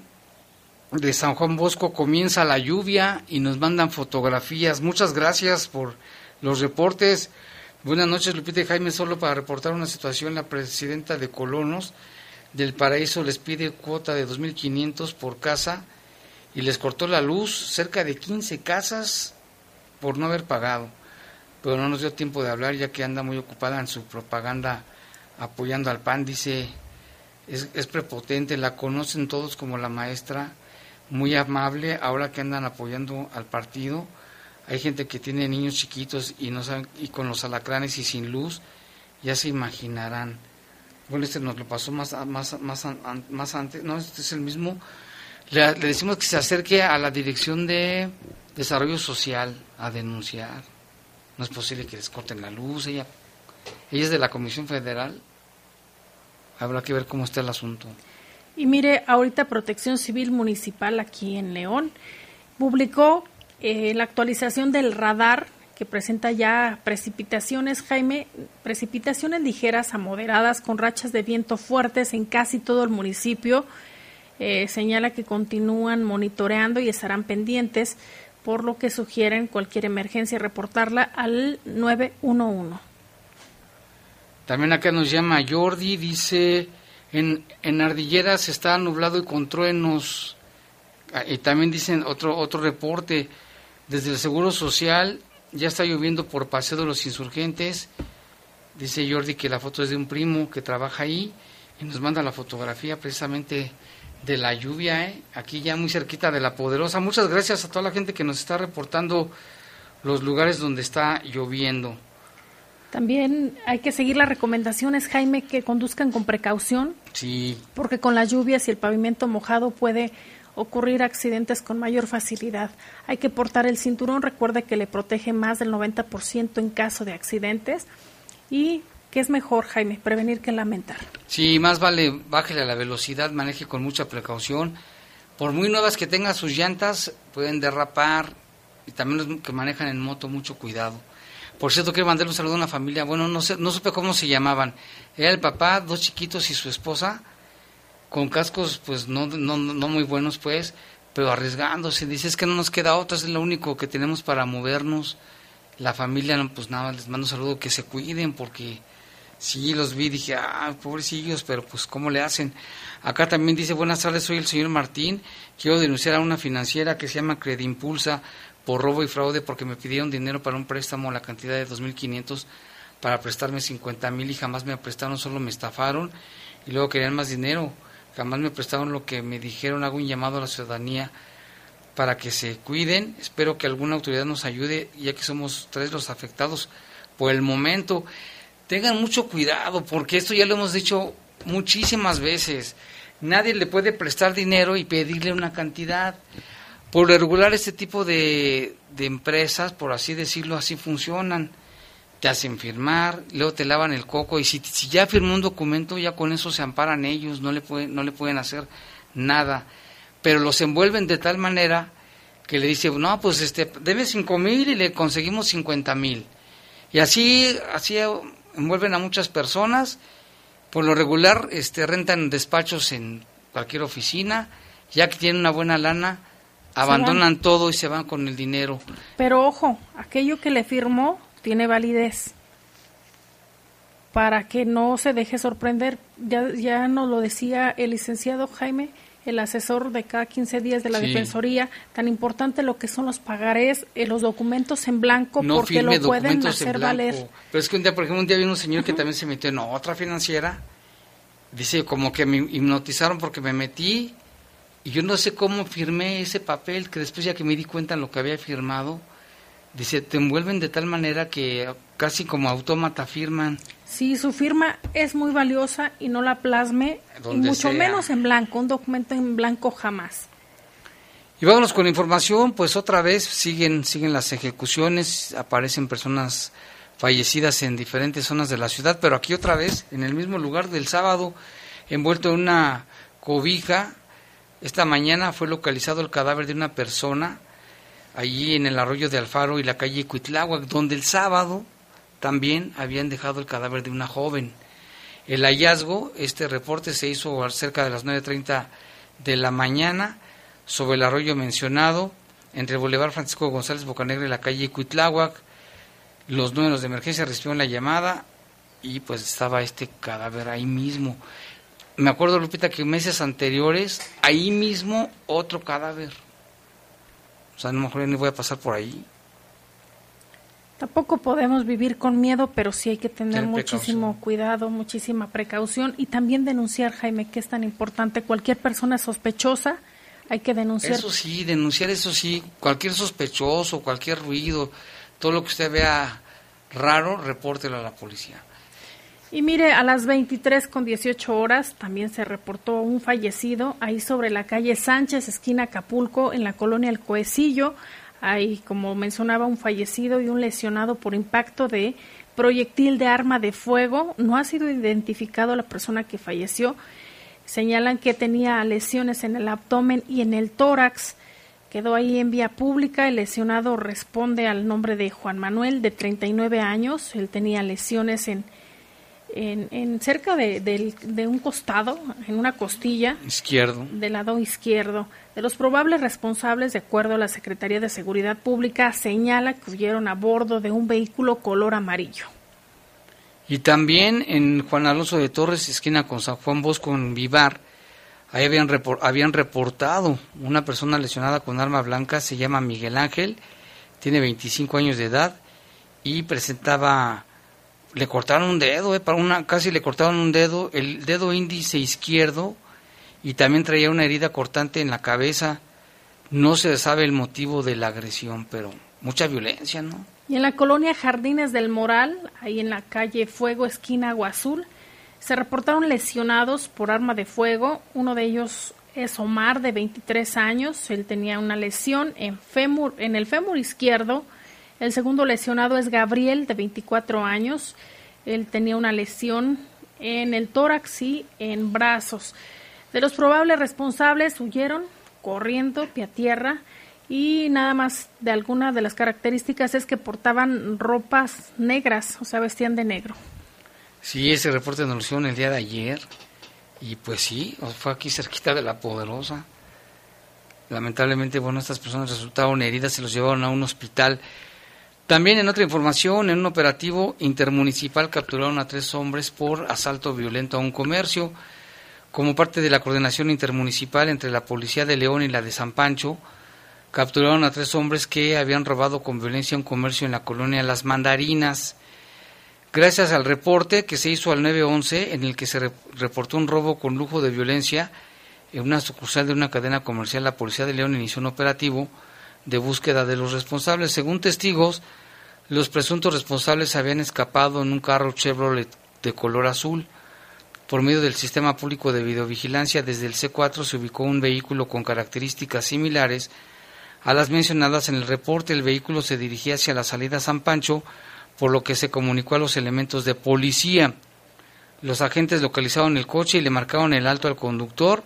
de San Juan Bosco comienza la lluvia y nos mandan fotografías. Muchas gracias por los reportes. Buenas noches, Lupita y Jaime. Solo para reportar una situación, la presidenta de Colonos del Paraíso les pide cuota de 2.500 por casa y les cortó la luz cerca de 15 casas por no haber pagado. Pero no nos dio tiempo de hablar ya que anda muy ocupada en su propaganda apoyando al PAN. Dice, es, prepotente, la conocen todos como la maestra, muy amable, ahora que andan apoyando al partido. Hay gente que tiene niños chiquitos y no saben, y con los alacranes y sin luz, ya se imaginarán. Bueno, este nos lo pasó más, más, más, más antes, no, este es el mismo. Le decimos que se acerque a la Dirección de Desarrollo Social a denunciar. No es posible que les corten la luz, ella, ella es de la Comisión Federal. habrá que ver cómo está el asunto. Y mire, ahorita Protección Civil Municipal aquí en León publicó eh, la actualización del radar que presenta ya precipitaciones, Jaime, precipitaciones ligeras a moderadas con rachas de viento fuertes en casi todo el municipio. Eh, señala que continúan monitoreando y estarán pendientes, por lo que sugieren cualquier emergencia reportarla al 911. También acá nos llama Jordi, dice, en, en Ardilleras está nublado y con truenos. Ah, y también dicen otro, otro reporte, desde el Seguro Social ya está lloviendo por Paseo de los Insurgentes. Dice Jordi que la foto es de un primo que trabaja ahí y nos manda la fotografía precisamente de la lluvia, ¿eh? aquí ya muy cerquita de la Poderosa. Muchas gracias a toda la gente que nos está reportando los lugares donde está lloviendo. También hay que seguir las recomendaciones, Jaime, que conduzcan con precaución. Sí. Porque con las lluvias y el pavimento mojado puede ocurrir accidentes con mayor facilidad. Hay que portar el cinturón, recuerde que le protege más del 90% en caso de accidentes y que es mejor, Jaime, prevenir que lamentar. Sí, más vale bájele a la velocidad, maneje con mucha precaución. Por muy nuevas que tengan sus llantas, pueden derrapar y también los que manejan en moto, mucho cuidado. Por cierto, quiero mandarle un saludo a una familia, bueno, no sé, no supe cómo se llamaban. Era el papá, dos chiquitos y su esposa, con cascos pues no, no, no muy buenos pues, pero arriesgándose. Dice, es que no nos queda otra, es lo único que tenemos para movernos. La familia, pues nada, les mando un saludo, que se cuiden porque Sí, los vi, dije, ah, pobrecillos, pero pues, ¿cómo le hacen? Acá también dice, buenas tardes, soy el señor Martín, quiero denunciar a una financiera que se llama Credimpulsa por robo y fraude porque me pidieron dinero para un préstamo, la cantidad de 2.500 para prestarme 50.000 y jamás me prestaron, solo me estafaron y luego querían más dinero, jamás me prestaron lo que me dijeron, hago un llamado a la ciudadanía para que se cuiden, espero que alguna autoridad nos ayude, ya que somos tres los afectados por el momento tengan mucho cuidado, porque esto ya lo hemos dicho muchísimas veces. Nadie le puede prestar dinero y pedirle una cantidad. Por regular, este tipo de, de empresas, por así decirlo, así funcionan. Te hacen firmar, luego te lavan el coco y si, si ya firmó un documento, ya con eso se amparan ellos, no le, pueden, no le pueden hacer nada. Pero los envuelven de tal manera que le dicen, no, pues este, debe cinco mil y le conseguimos cincuenta mil. Y así, así envuelven a muchas personas, por lo regular este, rentan despachos en cualquier oficina, ya que tienen una buena lana, abandonan todo y se van con el dinero. Pero ojo, aquello que le firmó tiene validez para que no se deje sorprender. Ya, ya nos lo decía el licenciado Jaime, el asesor de cada 15 días de la Defensoría, tan importante lo que son los pagarés, eh, los documentos en blanco, porque lo pueden hacer valer. Pero es que un día, por ejemplo, un día vi un señor que también se metió en otra financiera, dice como que me hipnotizaron porque me metí y yo no sé cómo firmé ese papel, que después ya que me di cuenta en lo que había firmado, dice, te envuelven de tal manera que casi como autómata firman. Sí, su firma es muy valiosa y no la plasme, y mucho menos en blanco, un documento en blanco jamás. Y vámonos con la información, pues otra vez siguen, siguen las ejecuciones, aparecen personas fallecidas en diferentes zonas de la ciudad, pero aquí otra vez, en el mismo lugar del sábado, envuelto en una cobija, esta mañana fue localizado el cadáver de una persona allí en el arroyo de Alfaro y la calle Cuitláhuac, donde el sábado también habían dejado el cadáver de una joven. El hallazgo, este reporte se hizo cerca de las 9.30 de la mañana sobre el arroyo mencionado, entre el Boulevard Francisco González Bocanegra y la calle Cuitláhuac. Los números de emergencia recibieron la llamada y pues estaba este cadáver ahí mismo. Me acuerdo, Lupita, que meses anteriores, ahí mismo otro cadáver. O sea, a lo mejor ni voy a pasar por ahí. Tampoco podemos vivir con miedo, pero sí hay que tener muchísimo cuidado, muchísima precaución y también denunciar, Jaime, que es tan importante. Cualquier persona sospechosa hay que denunciar. Eso sí, denunciar eso sí. Cualquier sospechoso, cualquier ruido, todo lo que usted vea raro, repórtelo a la policía. Y mire, a las 23 con 18 horas también se reportó un fallecido ahí sobre la calle Sánchez, esquina Acapulco, en la colonia El Coecillo. Hay, como mencionaba, un fallecido y un lesionado por impacto de proyectil de arma de fuego. No ha sido identificado la persona que falleció. Señalan que tenía lesiones en el abdomen y en el tórax. Quedó ahí en vía pública. El lesionado responde al nombre de Juan Manuel, de 39 años. Él tenía lesiones en, en, cerca de, un costado, en una costilla. Izquierdo. Del lado izquierdo. De los probables responsables, de acuerdo a la Secretaría de Seguridad Pública, señala que huyeron a bordo de un vehículo color amarillo. Y también en Juan Alonso de Torres, esquina con San Juan Bosco, en Vivar, ahí habían, habían reportado una persona lesionada con arma blanca, se llama Miguel Ángel, tiene 25 años de edad y presentaba le cortaron un dedo, eh, para una, casi le cortaron un dedo, el dedo índice izquierdo y también traía una herida cortante en la cabeza. No se sabe el motivo de la agresión, pero mucha violencia, ¿no? Y en la colonia Jardines del Moral, ahí en la calle Fuego, esquina Agua Azul, se reportaron lesionados por arma de fuego. Uno de ellos es Omar, de 23 años. Él tenía una lesión en, fémur, en el fémur izquierdo el segundo lesionado es Gabriel, de 24 años. Él tenía una lesión en el tórax y en brazos. De los probables responsables huyeron corriendo pie a tierra y nada más de alguna de las características es que portaban ropas negras, o sea, vestían de negro. Sí, ese reporte nos lo hicieron el día de ayer y pues sí, fue aquí cerquita de la Poderosa. Lamentablemente, bueno, estas personas resultaron heridas, se los llevaron a un hospital también en otra información, en un operativo intermunicipal capturaron a tres hombres por asalto violento a un comercio. Como parte de la coordinación intermunicipal entre la Policía de León y la de San Pancho, capturaron a tres hombres que habían robado con violencia un comercio en la colonia Las Mandarinas. Gracias al reporte que se hizo al 911, en el que se reportó un robo con lujo de violencia en una sucursal de una cadena comercial, la Policía de León inició un operativo de búsqueda de los responsables. Según testigos, los presuntos responsables habían escapado en un carro Chevrolet de color azul. Por medio del sistema público de videovigilancia desde el C4 se ubicó un vehículo con características similares a las mencionadas en el reporte. El vehículo se dirigía hacia la salida San Pancho, por lo que se comunicó a los elementos de policía. Los agentes localizaron el coche y le marcaron el alto al conductor,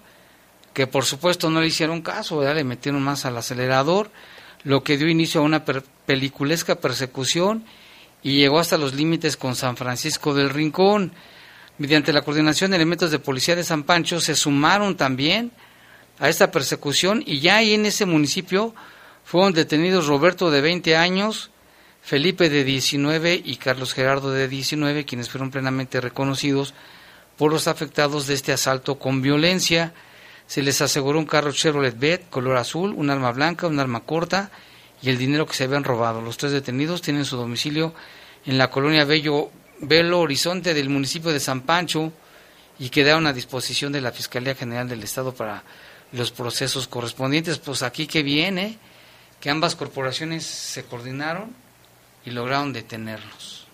que por supuesto no le hicieron caso, le metieron más al acelerador lo que dio inicio a una peliculesca persecución y llegó hasta los límites con San Francisco del Rincón. Mediante la coordinación de elementos de policía de San Pancho se sumaron también a esta persecución y ya ahí en ese municipio fueron detenidos Roberto de 20 años, Felipe de 19 y Carlos Gerardo de 19, quienes fueron plenamente reconocidos por los afectados de este asalto con violencia. Se les aseguró un carro Chevrolet Bet color azul, un arma blanca, un arma corta y el dinero que se habían robado. Los tres detenidos tienen su domicilio en la colonia Bello, Belo Horizonte del municipio de San Pancho y quedaron a disposición de la Fiscalía General del Estado para los procesos correspondientes. Pues aquí que viene que ambas corporaciones se coordinaron y lograron detenerlos.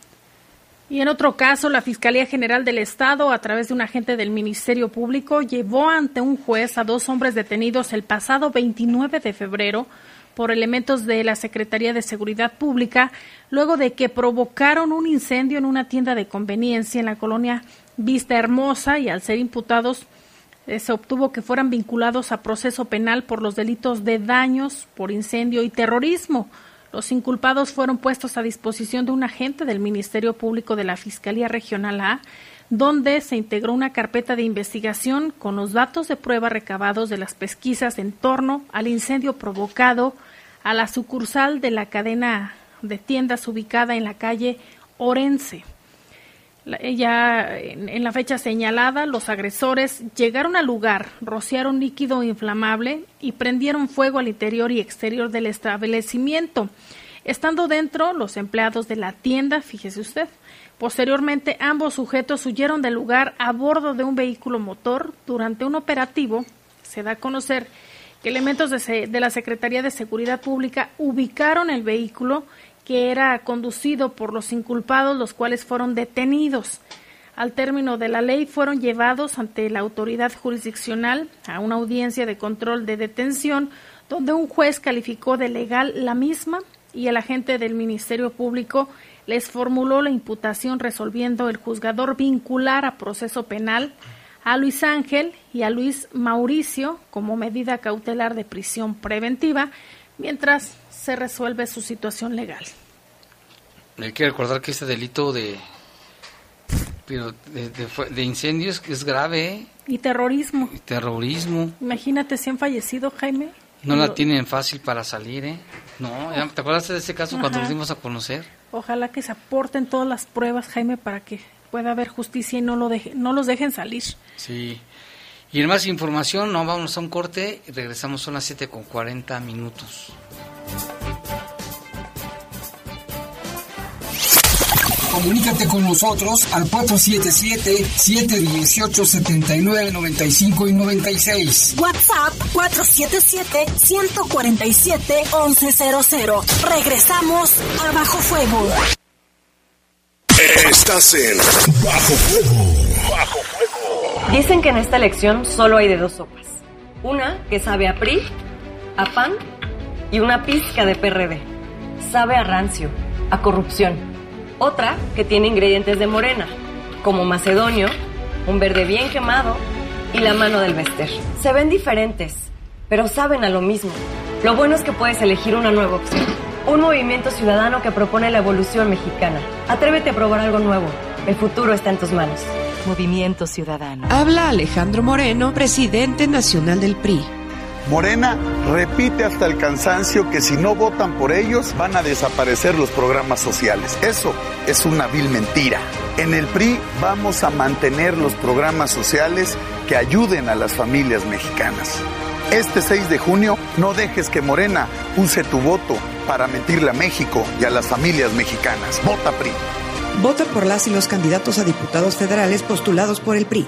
Y en otro caso, la Fiscalía General del Estado, a través de un agente del Ministerio Público, llevó ante un juez a dos hombres detenidos el pasado 29 de febrero por elementos de la Secretaría de Seguridad Pública, luego de que provocaron un incendio en una tienda de conveniencia en la colonia Vista Hermosa y al ser imputados eh, se obtuvo que fueran vinculados a proceso penal por los delitos de daños por incendio y terrorismo. Los inculpados fueron puestos a disposición de un agente del Ministerio Público de la Fiscalía Regional A, donde se integró una carpeta de investigación con los datos de prueba recabados de las pesquisas en torno al incendio provocado a la sucursal de la cadena de tiendas ubicada en la calle Orense. Ya en la fecha señalada, los agresores llegaron al lugar, rociaron líquido inflamable y prendieron fuego al interior y exterior del establecimiento. Estando dentro, los empleados de la tienda, fíjese usted. Posteriormente, ambos sujetos huyeron del lugar a bordo de un vehículo motor. Durante un operativo, se da a conocer que elementos de, de la Secretaría de Seguridad Pública ubicaron el vehículo que era conducido por los inculpados, los cuales fueron detenidos. Al término de la ley fueron llevados ante la autoridad jurisdiccional a una audiencia de control de detención donde un juez calificó de legal la misma y el agente del Ministerio Público les formuló la imputación resolviendo el juzgador vincular a proceso penal a Luis Ángel y a Luis Mauricio como medida cautelar de prisión preventiva mientras se resuelve su situación legal. Hay que recordar que este delito de pero de, de, incendios es grave. ¿eh? Y terrorismo. Y terrorismo. Imagínate si han fallecido, Jaime. No la tienen fácil para salir, ¿eh? No, ¿te acuerdas de ese caso cuando lo dimos a conocer? Ojalá que se aporten todas las pruebas, Jaime, para que pueda haber justicia y no, lo deje, no los dejen salir. Sí. Y en más información, no vamos a un corte regresamos son las 7 con 40 minutos. Comunícate con nosotros al 477-718-7995 y 96. WhatsApp 477-147-1100. Regresamos a Bajo Fuego. Estás en Bajo Fuego. Bajo Fuego. Dicen que en esta elección solo hay de dos sopas. Una que sabe a PRI, a PAN y una pizca de PRD. Sabe a rancio, a corrupción otra que tiene ingredientes de morena, como macedonio, un verde bien quemado y la mano del Bester. Se ven diferentes, pero saben a lo mismo. Lo bueno es que puedes elegir una nueva opción. Un movimiento ciudadano que propone la evolución mexicana. Atrévete a probar algo nuevo. El futuro está en tus manos. Movimiento Ciudadano. Habla Alejandro Moreno, presidente nacional del PRI. Morena repite hasta el cansancio que si no votan por ellos van a desaparecer los programas sociales. Eso es una vil mentira. En el PRI vamos a mantener los programas sociales que ayuden a las familias mexicanas. Este 6 de junio no dejes que Morena use tu voto para mentirle a México y a las familias mexicanas. Vota PRI. Vota por las y los candidatos a diputados federales postulados por el PRI.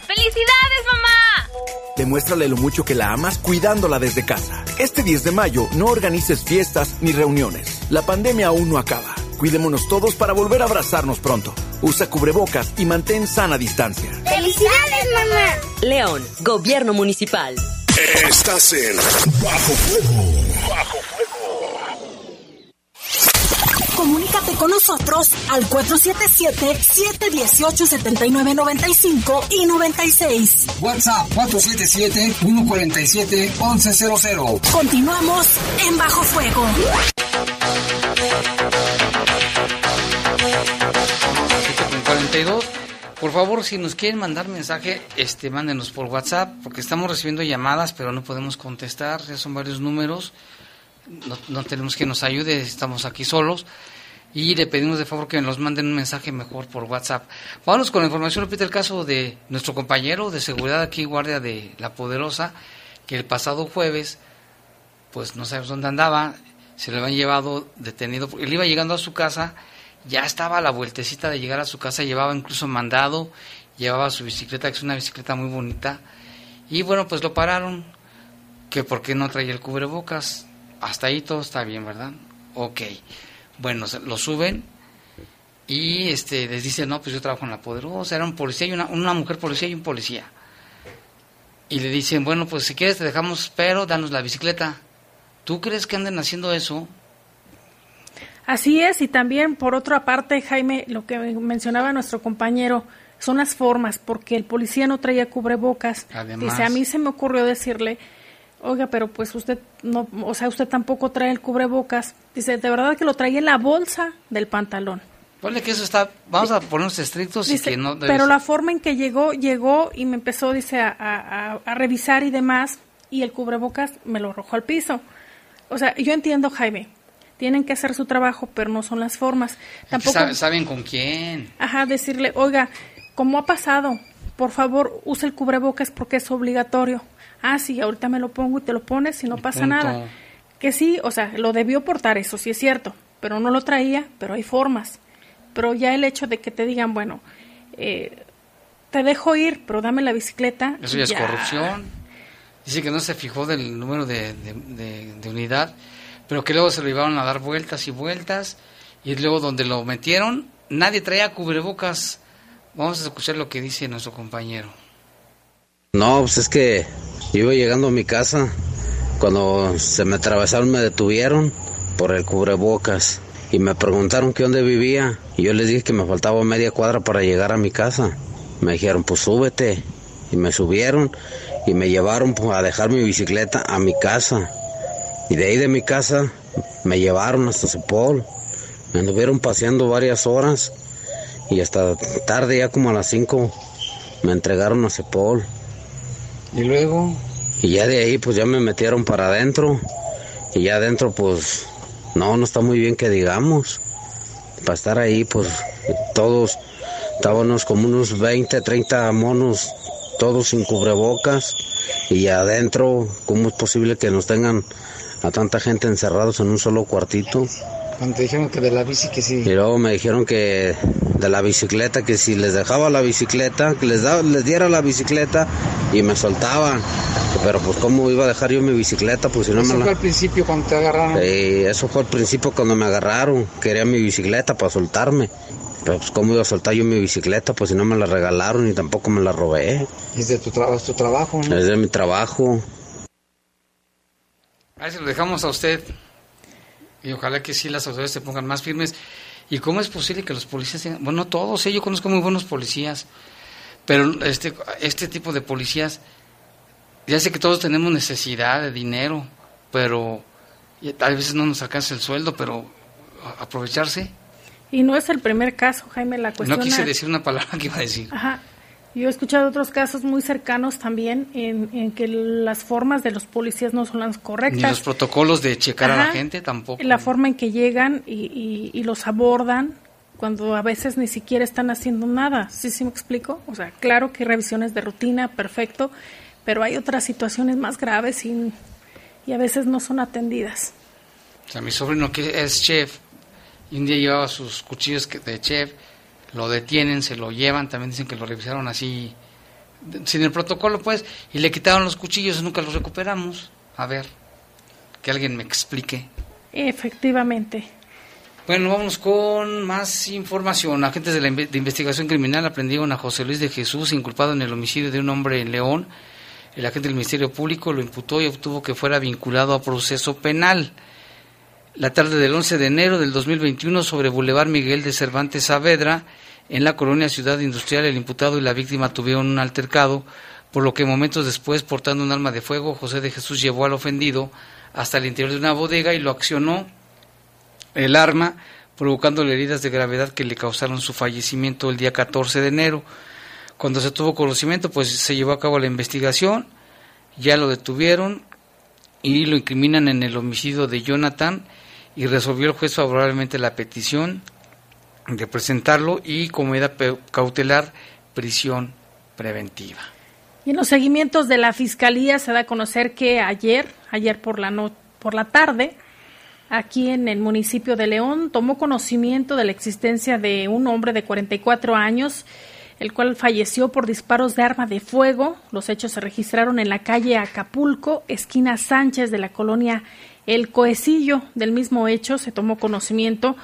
¡Felicidades, mamá! Demuéstrale lo mucho que la amas cuidándola desde casa. Este 10 de mayo no organices fiestas ni reuniones. La pandemia aún no acaba. Cuidémonos todos para volver a abrazarnos pronto. Usa cubrebocas y mantén sana distancia. ¡Felicidades, mamá! León, Gobierno Municipal. Estás en Bajo Fuego. Bajo Comunícate con nosotros al 477-718-7995 y 96. WhatsApp 477-147-1100. Continuamos en Bajo Fuego. Por favor, si nos quieren mandar mensaje, este, mándenos por WhatsApp, porque estamos recibiendo llamadas, pero no podemos contestar, ya son varios números. No, no tenemos que nos ayude, estamos aquí solos y le pedimos de favor que nos manden un mensaje mejor por WhatsApp. Vámonos con la información, repite el caso de nuestro compañero de seguridad aquí, guardia de La Poderosa, que el pasado jueves, pues no sabemos dónde andaba, se le habían llevado detenido, él iba llegando a su casa, ya estaba a la vueltecita de llegar a su casa, llevaba incluso mandado, llevaba su bicicleta, que es una bicicleta muy bonita, y bueno, pues lo pararon, que por qué no traía el cubrebocas, hasta ahí todo está bien, ¿verdad? Ok. Bueno, lo suben y este les dice, no, pues yo trabajo en la poderosa, era un policía y una, una mujer policía y un policía. Y le dicen, bueno, pues si quieres te dejamos, pero danos la bicicleta. ¿Tú crees que anden haciendo eso? Así es, y también por otra parte, Jaime, lo que mencionaba nuestro compañero, son las formas, porque el policía no traía cubrebocas. Dice, a mí se me ocurrió decirle, oiga, pero pues usted no, o sea, usted tampoco trae el cubrebocas. Dice, de verdad que lo traía en la bolsa del pantalón. Ponle que eso está, vamos a ponernos estrictos y que no... Pero la forma en que llegó, llegó y me empezó, dice, a, a, revisar y demás, y el cubrebocas me lo arrojó al piso. O sea, yo entiendo, Jaime, tienen que hacer su trabajo, pero no son las formas. Tampoco... ¿Saben con quién? Ajá, decirle, oiga, ¿cómo ha pasado? Por favor, use el cubrebocas porque es obligatorio ah, sí, ahorita me lo pongo y te lo pones y no pasa nada. que sí, o sea, lo debió portar, eso sí es cierto, pero no lo traía, pero hay formas. Pero ya el hecho de que te digan, bueno, eh, te dejo ir, pero dame la bicicleta. Eso ya, es corrupción. Dice que no se fijó del número de, de, unidad, pero que luego se lo llevaron a dar vueltas y vueltas, y luego donde lo metieron, nadie traía cubrebocas. Vamos a escuchar lo que dice nuestro compañero. No, pues es que iba llegando a mi casa, cuando se me atravesaron me detuvieron por el cubrebocas y me preguntaron que dónde vivía y yo les dije que me faltaba media cuadra para llegar a mi casa. Me dijeron, pues súbete. Y me subieron y me llevaron a dejar mi bicicleta a mi casa. Y de ahí de mi casa me llevaron hasta Cepol. Me anduvieron paseando varias horas y hasta tarde, ya como a las 5, me entregaron a Cepol. ¿Y luego? Y ya de ahí pues ya me metieron para adentro. Y ya adentro pues no, no está muy bien que digamos. Para estar ahí pues todos estábamos como unos 20, 30 monos, todos sin cubrebocas. Y adentro, ¿cómo es posible que nos tengan a tanta gente encerrados en un solo cuartito? Cuando te dijeron que de la bici que sí. Y luego me dijeron que de la bicicleta, que si les dejaba la bicicleta, que les, daba, les diera la bicicleta y me soltaban. Pero pues cómo iba a dejar yo mi bicicleta, pues si no eso me fue al principio cuando te agarraron. Sí, eso fue al principio cuando me agarraron. Quería mi bicicleta para soltarme. Pero pues cómo iba a soltar yo mi bicicleta, pues si no me la regalaron y tampoco me la robé. Es de tu, es tu trabajo, ¿no? Es de mi trabajo. Ahí se lo dejamos a usted. Y ojalá que sí las autoridades se pongan más firmes. ¿Y cómo es posible que los policías tengan, bueno, todos, ¿eh? yo conozco muy buenos policías, pero este, este tipo de policías, ya sé que todos tenemos necesidad de dinero, pero a veces no nos alcanza el sueldo, pero aprovecharse. Y no es el primer caso, Jaime, la cuestión. No quise decir una palabra que iba a decir. Ajá. Yo he escuchado otros casos muy cercanos también en, que las formas de los policías no son las correctas. Ni los protocolos de checar a la gente tampoco. La forma en que llegan y, los abordan cuando a veces ni siquiera están haciendo nada. ¿Sí, sí me explico? O sea, claro que hay revisiones de rutina, perfecto, pero hay otras situaciones más graves y, y a veces no son atendidas. O sea, mi sobrino que es chef y un día llevaba sus cuchillos de chef lo detienen, se lo llevan, también dicen que lo revisaron así, sin el protocolo pues, y le quitaron los cuchillos y nunca los recuperamos. A ver, que alguien me explique. Efectivamente. Bueno, vamos con más información. Agentes de, la de investigación criminal aprendieron a José Luis de Jesús, inculpado en el homicidio de un hombre en León. El agente del Ministerio Público lo imputó y obtuvo que fuera vinculado a proceso penal. La tarde del 11 de enero del 2021 sobre Boulevard Miguel de Cervantes Saavedra, en la colonia Ciudad Industrial, el imputado y la víctima tuvieron un altercado, por lo que momentos después, portando un arma de fuego, José de Jesús llevó al ofendido hasta el interior de una bodega y lo accionó el arma, provocándole heridas de gravedad que le causaron su fallecimiento el día 14 de enero. Cuando se tuvo conocimiento, pues se llevó a cabo la investigación, ya lo detuvieron y lo incriminan en el homicidio de Jonathan y resolvió el juez favorablemente la petición de presentarlo y como medida cautelar prisión preventiva. Y en los seguimientos de la Fiscalía se da a conocer que ayer, ayer por la, no, por la tarde, aquí en el municipio de León, tomó conocimiento de la existencia de un hombre de 44 años, el cual falleció por disparos de arma de fuego. Los hechos se registraron en la calle Acapulco, esquina Sánchez de la colonia El Coecillo. Del mismo hecho se tomó conocimiento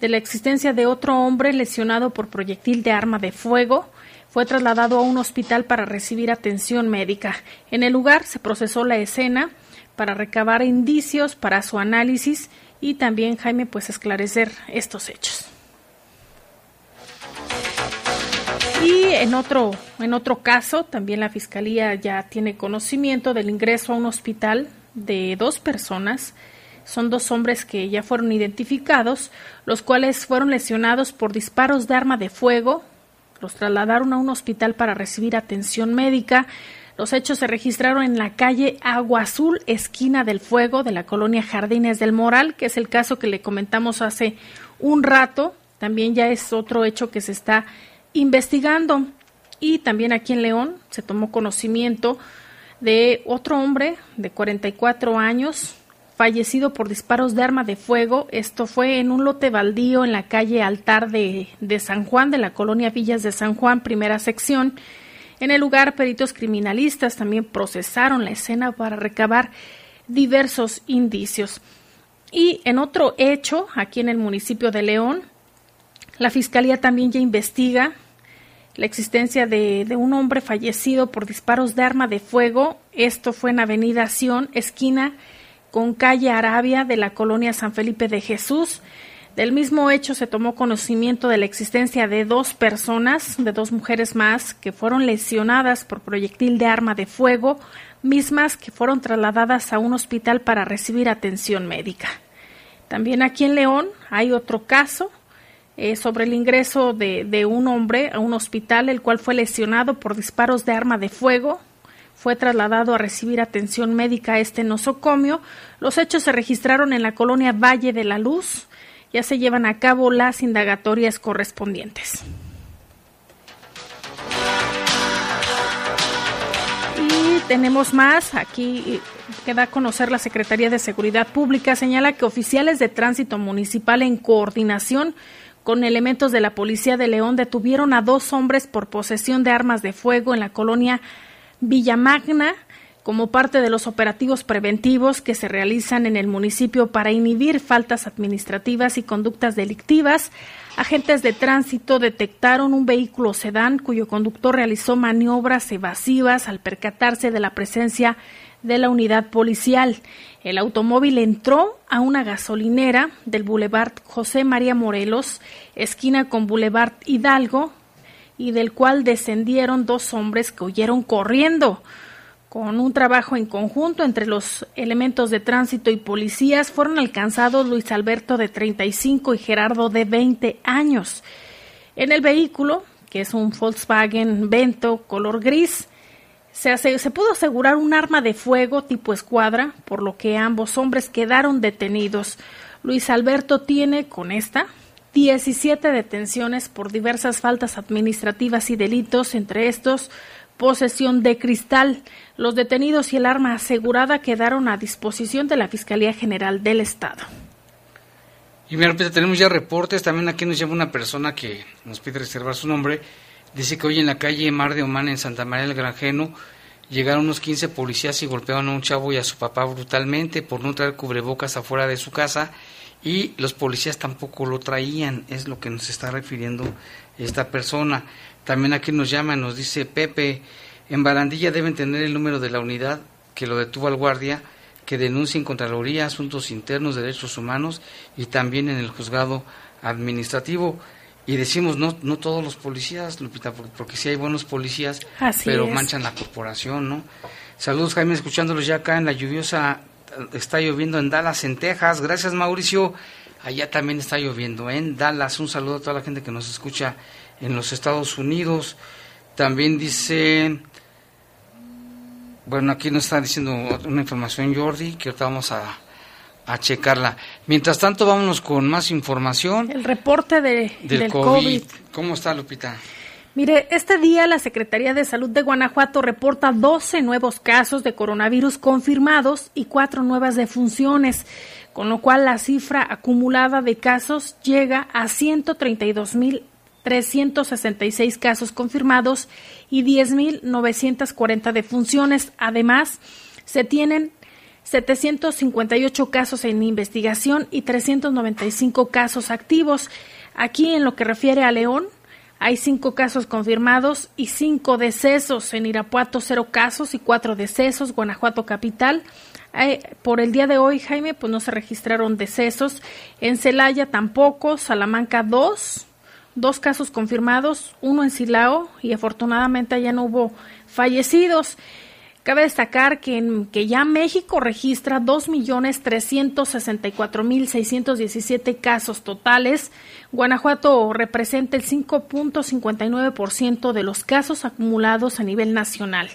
de la existencia de otro hombre lesionado por proyectil de arma de fuego. Fue trasladado a un hospital para recibir atención médica. En el lugar se procesó la escena para recabar indicios para su análisis y también Jaime pues esclarecer estos hechos. Y en otro, en otro caso, también la Fiscalía ya tiene conocimiento del ingreso a un hospital de dos personas son dos hombres que ya fueron identificados, los cuales fueron lesionados por disparos de arma de fuego. Los trasladaron a un hospital para recibir atención médica. Los hechos se registraron en la calle Agua Azul, esquina del Fuego, de la colonia Jardines del Moral, que es el caso que le comentamos hace un rato. También ya es otro hecho que se está investigando. Y también aquí en León se tomó conocimiento de otro hombre de 44 años, fallecido por disparos de arma de fuego. Esto fue en un lote baldío en la calle Altar de, de San Juan, de la colonia Villas de San Juan, primera sección. En el lugar, peritos criminalistas también procesaron la escena para recabar diversos indicios. Y en otro hecho, aquí en el municipio de León, la Fiscalía también ya investiga la existencia de, de, un hombre fallecido por disparos de arma de fuego. Esto fue en Avenida Sion, esquina con calle Arabia de la colonia San Felipe de Jesús. Del mismo hecho se tomó conocimiento de la existencia de dos personas, de dos mujeres más, que fueron lesionadas por proyectil de arma de fuego, mismas que fueron trasladadas a un hospital para recibir atención médica. También aquí en León hay otro caso eh, sobre el ingreso de, de un hombre a un hospital, el cual fue lesionado por disparos de arma de fuego, fue trasladado a recibir atención médica a este nosocomio. Los hechos se registraron en la colonia Valle de la Luz. Ya se llevan a cabo las indagatorias correspondientes. Y tenemos más. Aquí que da a conocer la Secretaría de Seguridad Pública. Señala que oficiales de tránsito municipal en coordinación con elementos de la Policía de León detuvieron a dos hombres por posesión de armas de fuego en la colonia Villamagna como parte de los operativos preventivos que se realizan en el municipio para inhibir faltas administrativas y conductas delictivas, agentes de tránsito detectaron un vehículo sedán cuyo conductor realizó maniobras evasivas al percatarse de la presencia de la unidad policial. El automóvil entró a una gasolinera del Boulevard José María Morelos, esquina con Boulevard Hidalgo, y del cual descendieron dos hombres que huyeron corriendo. Con un trabajo en conjunto entre los elementos de tránsito y policías fueron alcanzados Luis Alberto de 35 y Gerardo de 20 años. En el vehículo, que es un Volkswagen Vento color gris, se, se pudo asegurar un arma de fuego tipo escuadra, por lo que ambos hombres quedaron detenidos. Luis Alberto tiene con esta 17 detenciones por diversas faltas administrativas y delitos, entre estos posesión de cristal. Los detenidos y el arma asegurada quedaron a disposición de la Fiscalía General del Estado. Y mira, tenemos ya reportes, también aquí nos llama una persona que nos pide reservar su nombre, dice que hoy en la calle Mar de Oman en Santa María del Granjeno llegaron unos 15 policías y golpearon a un chavo y a su papá brutalmente por no traer cubrebocas afuera de su casa y los policías tampoco lo traían, es lo que nos está refiriendo esta persona. También aquí nos llama, nos dice Pepe, en Barandilla deben tener el número de la unidad que lo detuvo al guardia, que denuncien Contraloría, Asuntos Internos, Derechos Humanos y también en el juzgado administrativo. Y decimos, no, no todos los policías, Lupita, porque, sí hay buenos policías, pero manchan la corporación, ¿no? Saludos, Jaime, escuchándolos ya acá en la lluviosa está lloviendo en Dallas, en Texas. Gracias, Mauricio. Allá también está lloviendo en Dallas. Un saludo a toda la gente que nos escucha en los Estados Unidos. También dice, bueno, aquí nos está diciendo una información Jordi, que ahorita vamos a, a checarla. Mientras tanto, vámonos con más información. El reporte de, del, COVID. ¿Cómo está, Lupita? Mire, este día la Secretaría de Salud de Guanajuato reporta 12 nuevos casos de coronavirus confirmados y cuatro nuevas defunciones, con lo cual la cifra acumulada de casos llega a 132.366 casos confirmados y 10.940 defunciones. Además, se tienen 758 casos en investigación y 395 casos activos. Aquí en lo que refiere a León, hay cinco casos confirmados y cinco decesos. En Irapuato, cero casos y cuatro decesos. Guanajuato capital. por el día de hoy, Jaime, pues no se registraron decesos. En Celaya tampoco. Salamanca, dos. Dos casos confirmados, uno en Silao y afortunadamente ya no hubo fallecidos. Cabe destacar que, que ya México registra 2.364.617 casos totales. Guanajuato representa el 5.59% de los casos acumulados a nivel nacional.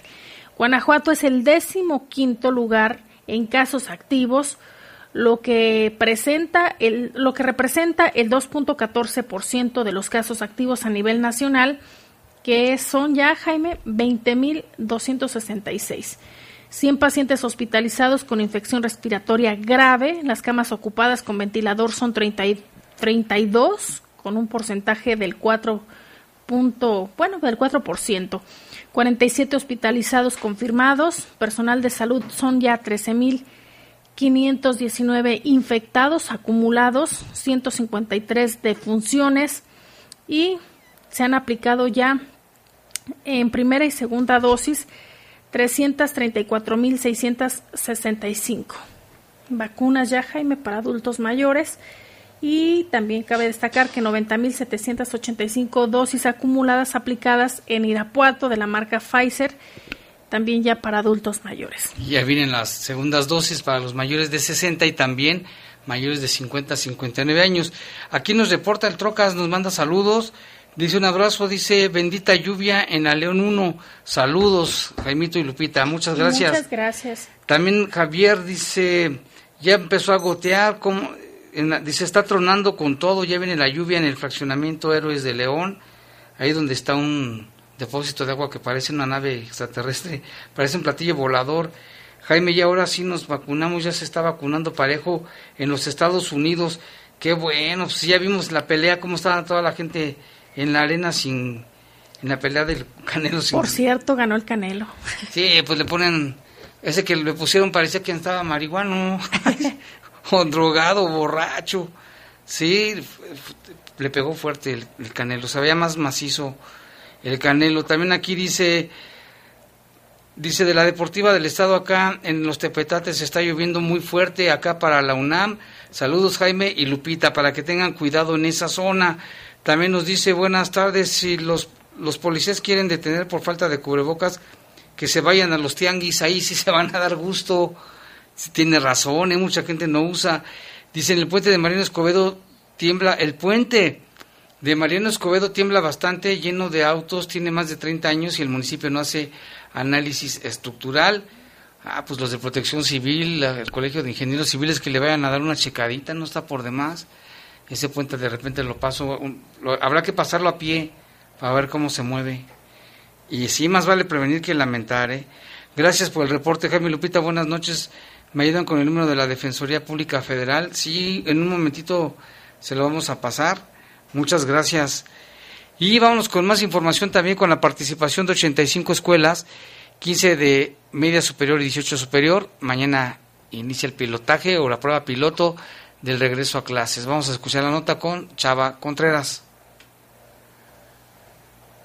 Guanajuato es el décimo quinto lugar en casos activos, lo que presenta el, lo que representa el 2.14% de los casos activos a nivel nacional que son ya, Jaime, 20.266. 100 pacientes hospitalizados con infección respiratoria grave. Las camas ocupadas con ventilador son 30 y 32, con un porcentaje del 4 punto, bueno, del 4%. 47 hospitalizados confirmados. Personal de salud son ya 13.519 infectados acumulados, 153 defunciones y se han aplicado ya en primera y segunda dosis 334.665 vacunas ya, Jaime, para adultos mayores. Y también cabe destacar que 90.785 dosis acumuladas aplicadas en Irapuato de la marca Pfizer, también ya para adultos mayores. Ya vienen las segundas dosis para los mayores de 60 y también mayores de 50 a 59 años. Aquí nos reporta el Trocas, nos manda saludos. Dice un abrazo, dice bendita lluvia en la León 1. Saludos, Jaimito y Lupita. Muchas gracias. Muchas gracias. También Javier dice, ya empezó a gotear, como, dice, está tronando con todo, ya viene la lluvia en el fraccionamiento Héroes de León, ahí donde está un depósito de agua que parece una nave extraterrestre, parece un platillo volador. Jaime, ya ahora sí nos vacunamos, ya se está vacunando parejo en los Estados Unidos. Qué bueno, pues ya vimos la pelea, cómo estaba toda la gente en la arena sin en la pelea del Canelo. Sin... Por cierto, ganó el Canelo. Sí, pues le ponen ese que le pusieron parecía que estaba marihuano o drogado, borracho. Sí, le pegó fuerte el, el, Canelo, se veía más macizo el Canelo. También aquí dice dice de la Deportiva del Estado acá en los Tepetates está lloviendo muy fuerte acá para la UNAM. Saludos Jaime y Lupita para que tengan cuidado en esa zona. También nos dice buenas tardes, si los, los policías quieren detener por falta de cubrebocas, que se vayan a los tianguis, ahí sí se van a dar gusto. Tiene razón, ¿eh? mucha gente no usa. Dicen el puente de Mariano Escobedo tiembla, el puente de Mariano Escobedo tiembla bastante, lleno de autos, tiene más de 30 años y el municipio no hace análisis estructural. Ah, pues los de protección civil, el colegio de ingenieros civiles que le vayan a dar una checadita, no está por demás ese puente de repente lo paso, lo, habrá que pasarlo a pie para ver cómo se mueve. Y sí, más vale prevenir que lamentar. ¿eh? Gracias por el reporte, Jaime Lupita, buenas noches. Me ayudan con el número de la Defensoría Pública Federal. Sí, en un momentito se lo vamos a pasar. Muchas gracias. Y vámonos con más información también con la participación de 85 escuelas, 15 de media superior y 18 superior. Mañana inicia el pilotaje o la prueba piloto del regreso a clases. Vamos a escuchar la nota con Chava Contreras.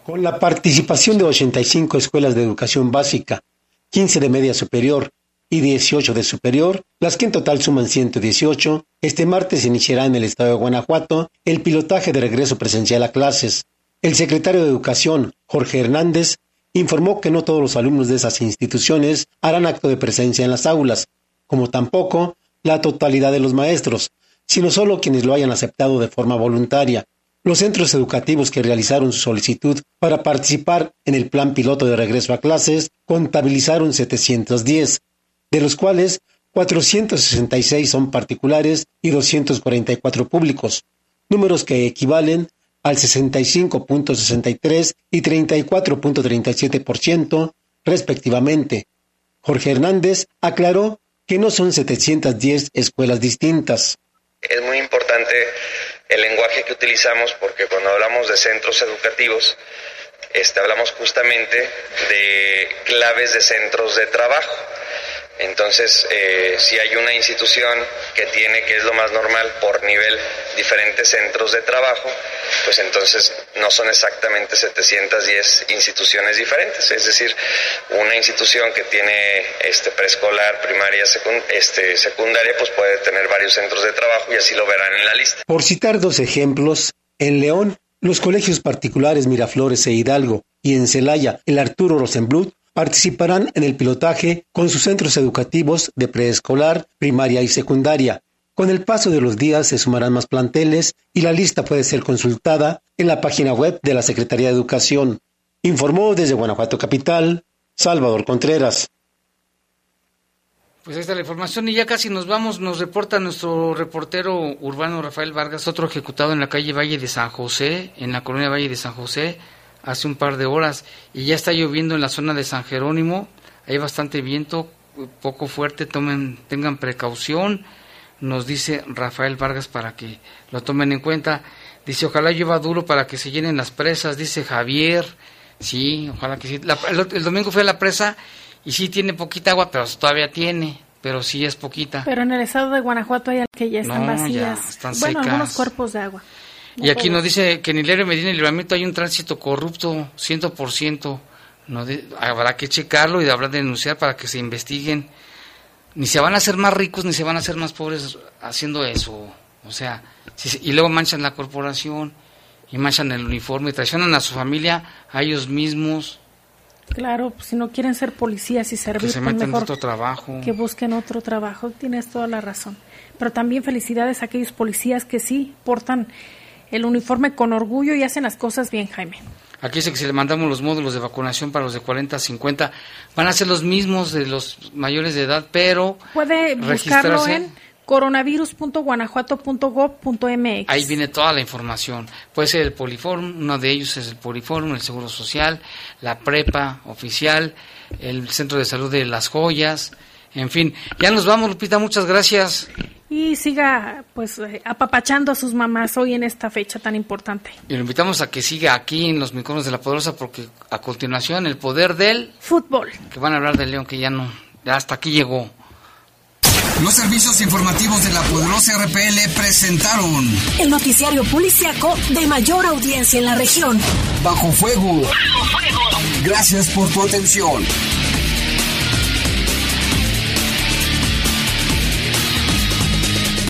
Con la participación de 85 escuelas de educación básica, 15 de media superior y 18 de superior, las que en total suman 118, este martes iniciará en el estado de Guanajuato el pilotaje de regreso presencial a clases. El secretario de Educación, Jorge Hernández, informó que no todos los alumnos de esas instituciones harán acto de presencia en las aulas, como tampoco la totalidad de los maestros, sino solo quienes lo hayan aceptado de forma voluntaria. Los centros educativos que realizaron su solicitud para participar en el plan piloto de regreso a clases contabilizaron 710, de los cuales 466 son particulares y 244 públicos, números que equivalen al 65.63 y 34.37% respectivamente. Jorge Hernández aclaró que no son 710 escuelas distintas. Es muy importante el lenguaje que utilizamos porque cuando hablamos de centros educativos, este, hablamos justamente de claves de centros de trabajo. Entonces, eh, si hay una institución que tiene, que es lo más normal, por nivel, diferentes centros de trabajo, pues entonces no son exactamente 710 instituciones diferentes. Es decir, una institución que tiene este preescolar, primaria, este, secundaria, pues puede tener varios centros de trabajo y así lo verán en la lista. Por citar dos ejemplos, en León, los colegios particulares Miraflores e Hidalgo y en Celaya, el Arturo Rosenblut participarán en el pilotaje con sus centros educativos de preescolar, primaria y secundaria. Con el paso de los días se sumarán más planteles y la lista puede ser consultada en la página web de la Secretaría de Educación. Informó desde Guanajuato Capital, Salvador Contreras. Pues ahí está la información y ya casi nos vamos, nos reporta nuestro reportero urbano Rafael Vargas, otro ejecutado en la calle Valle de San José, en la colonia Valle de San José, hace un par de horas y ya está lloviendo en la zona de San Jerónimo. hay bastante viento, poco fuerte, tomen, tengan precaución, nos dice Rafael Vargas para que lo tomen en cuenta. Dice, ojalá lleva duro para que se llenen las presas, dice Javier. Sí, ojalá que sí. el, domingo fue a la presa y sí tiene poquita agua, pero todavía tiene, pero sí es poquita. Pero en el estado de Guanajuato hay que ya están vacías. están bueno, algunos cuerpos de agua. Y aquí nos dice que en Hilario Medina y Libramiento hay un tránsito corrupto, 100%. No habrá que checarlo y habrá de denunciar para que se investiguen. Ni se van a hacer más ricos ni se van a hacer más pobres haciendo eso. O sea, y luego manchan la corporación y manchan el uniforme, traicionan a su familia, a ellos mismos. Claro, pues, si no quieren ser policías y servir, que se pues, meten otro trabajo. Que busquen otro trabajo, tienes toda la razón. Pero también felicidades a aquellos policías que sí portan el uniforme con orgullo y hacen las cosas bien, Jaime. Aquí dice que si le mandamos los módulos de vacunación para los de 40 a 50, van a ser los mismos de los mayores de edad, pero... Puede buscarlo en coronavirus.guanajuato.gov.mx. Ahí viene toda la información. Puede ser el Poliform, uno de ellos es el Poliform, el Seguro Social, la Prepa oficial, el Centro de Salud de Las Joyas, en fin. Ya nos vamos, Lupita, muchas gracias y siga pues eh, apapachando a sus mamás hoy en esta fecha tan importante. Y lo invitamos a que siga aquí en los micrófonos de la Poderosa porque a continuación el poder del fútbol. Que van a hablar del León que ya no, ya hasta aquí llegó. Los servicios informativos de la Poderosa RPL presentaron el noticiario policiaco de mayor audiencia en la región. Bajo fuego. Bajo fuego. Gracias por tu atención.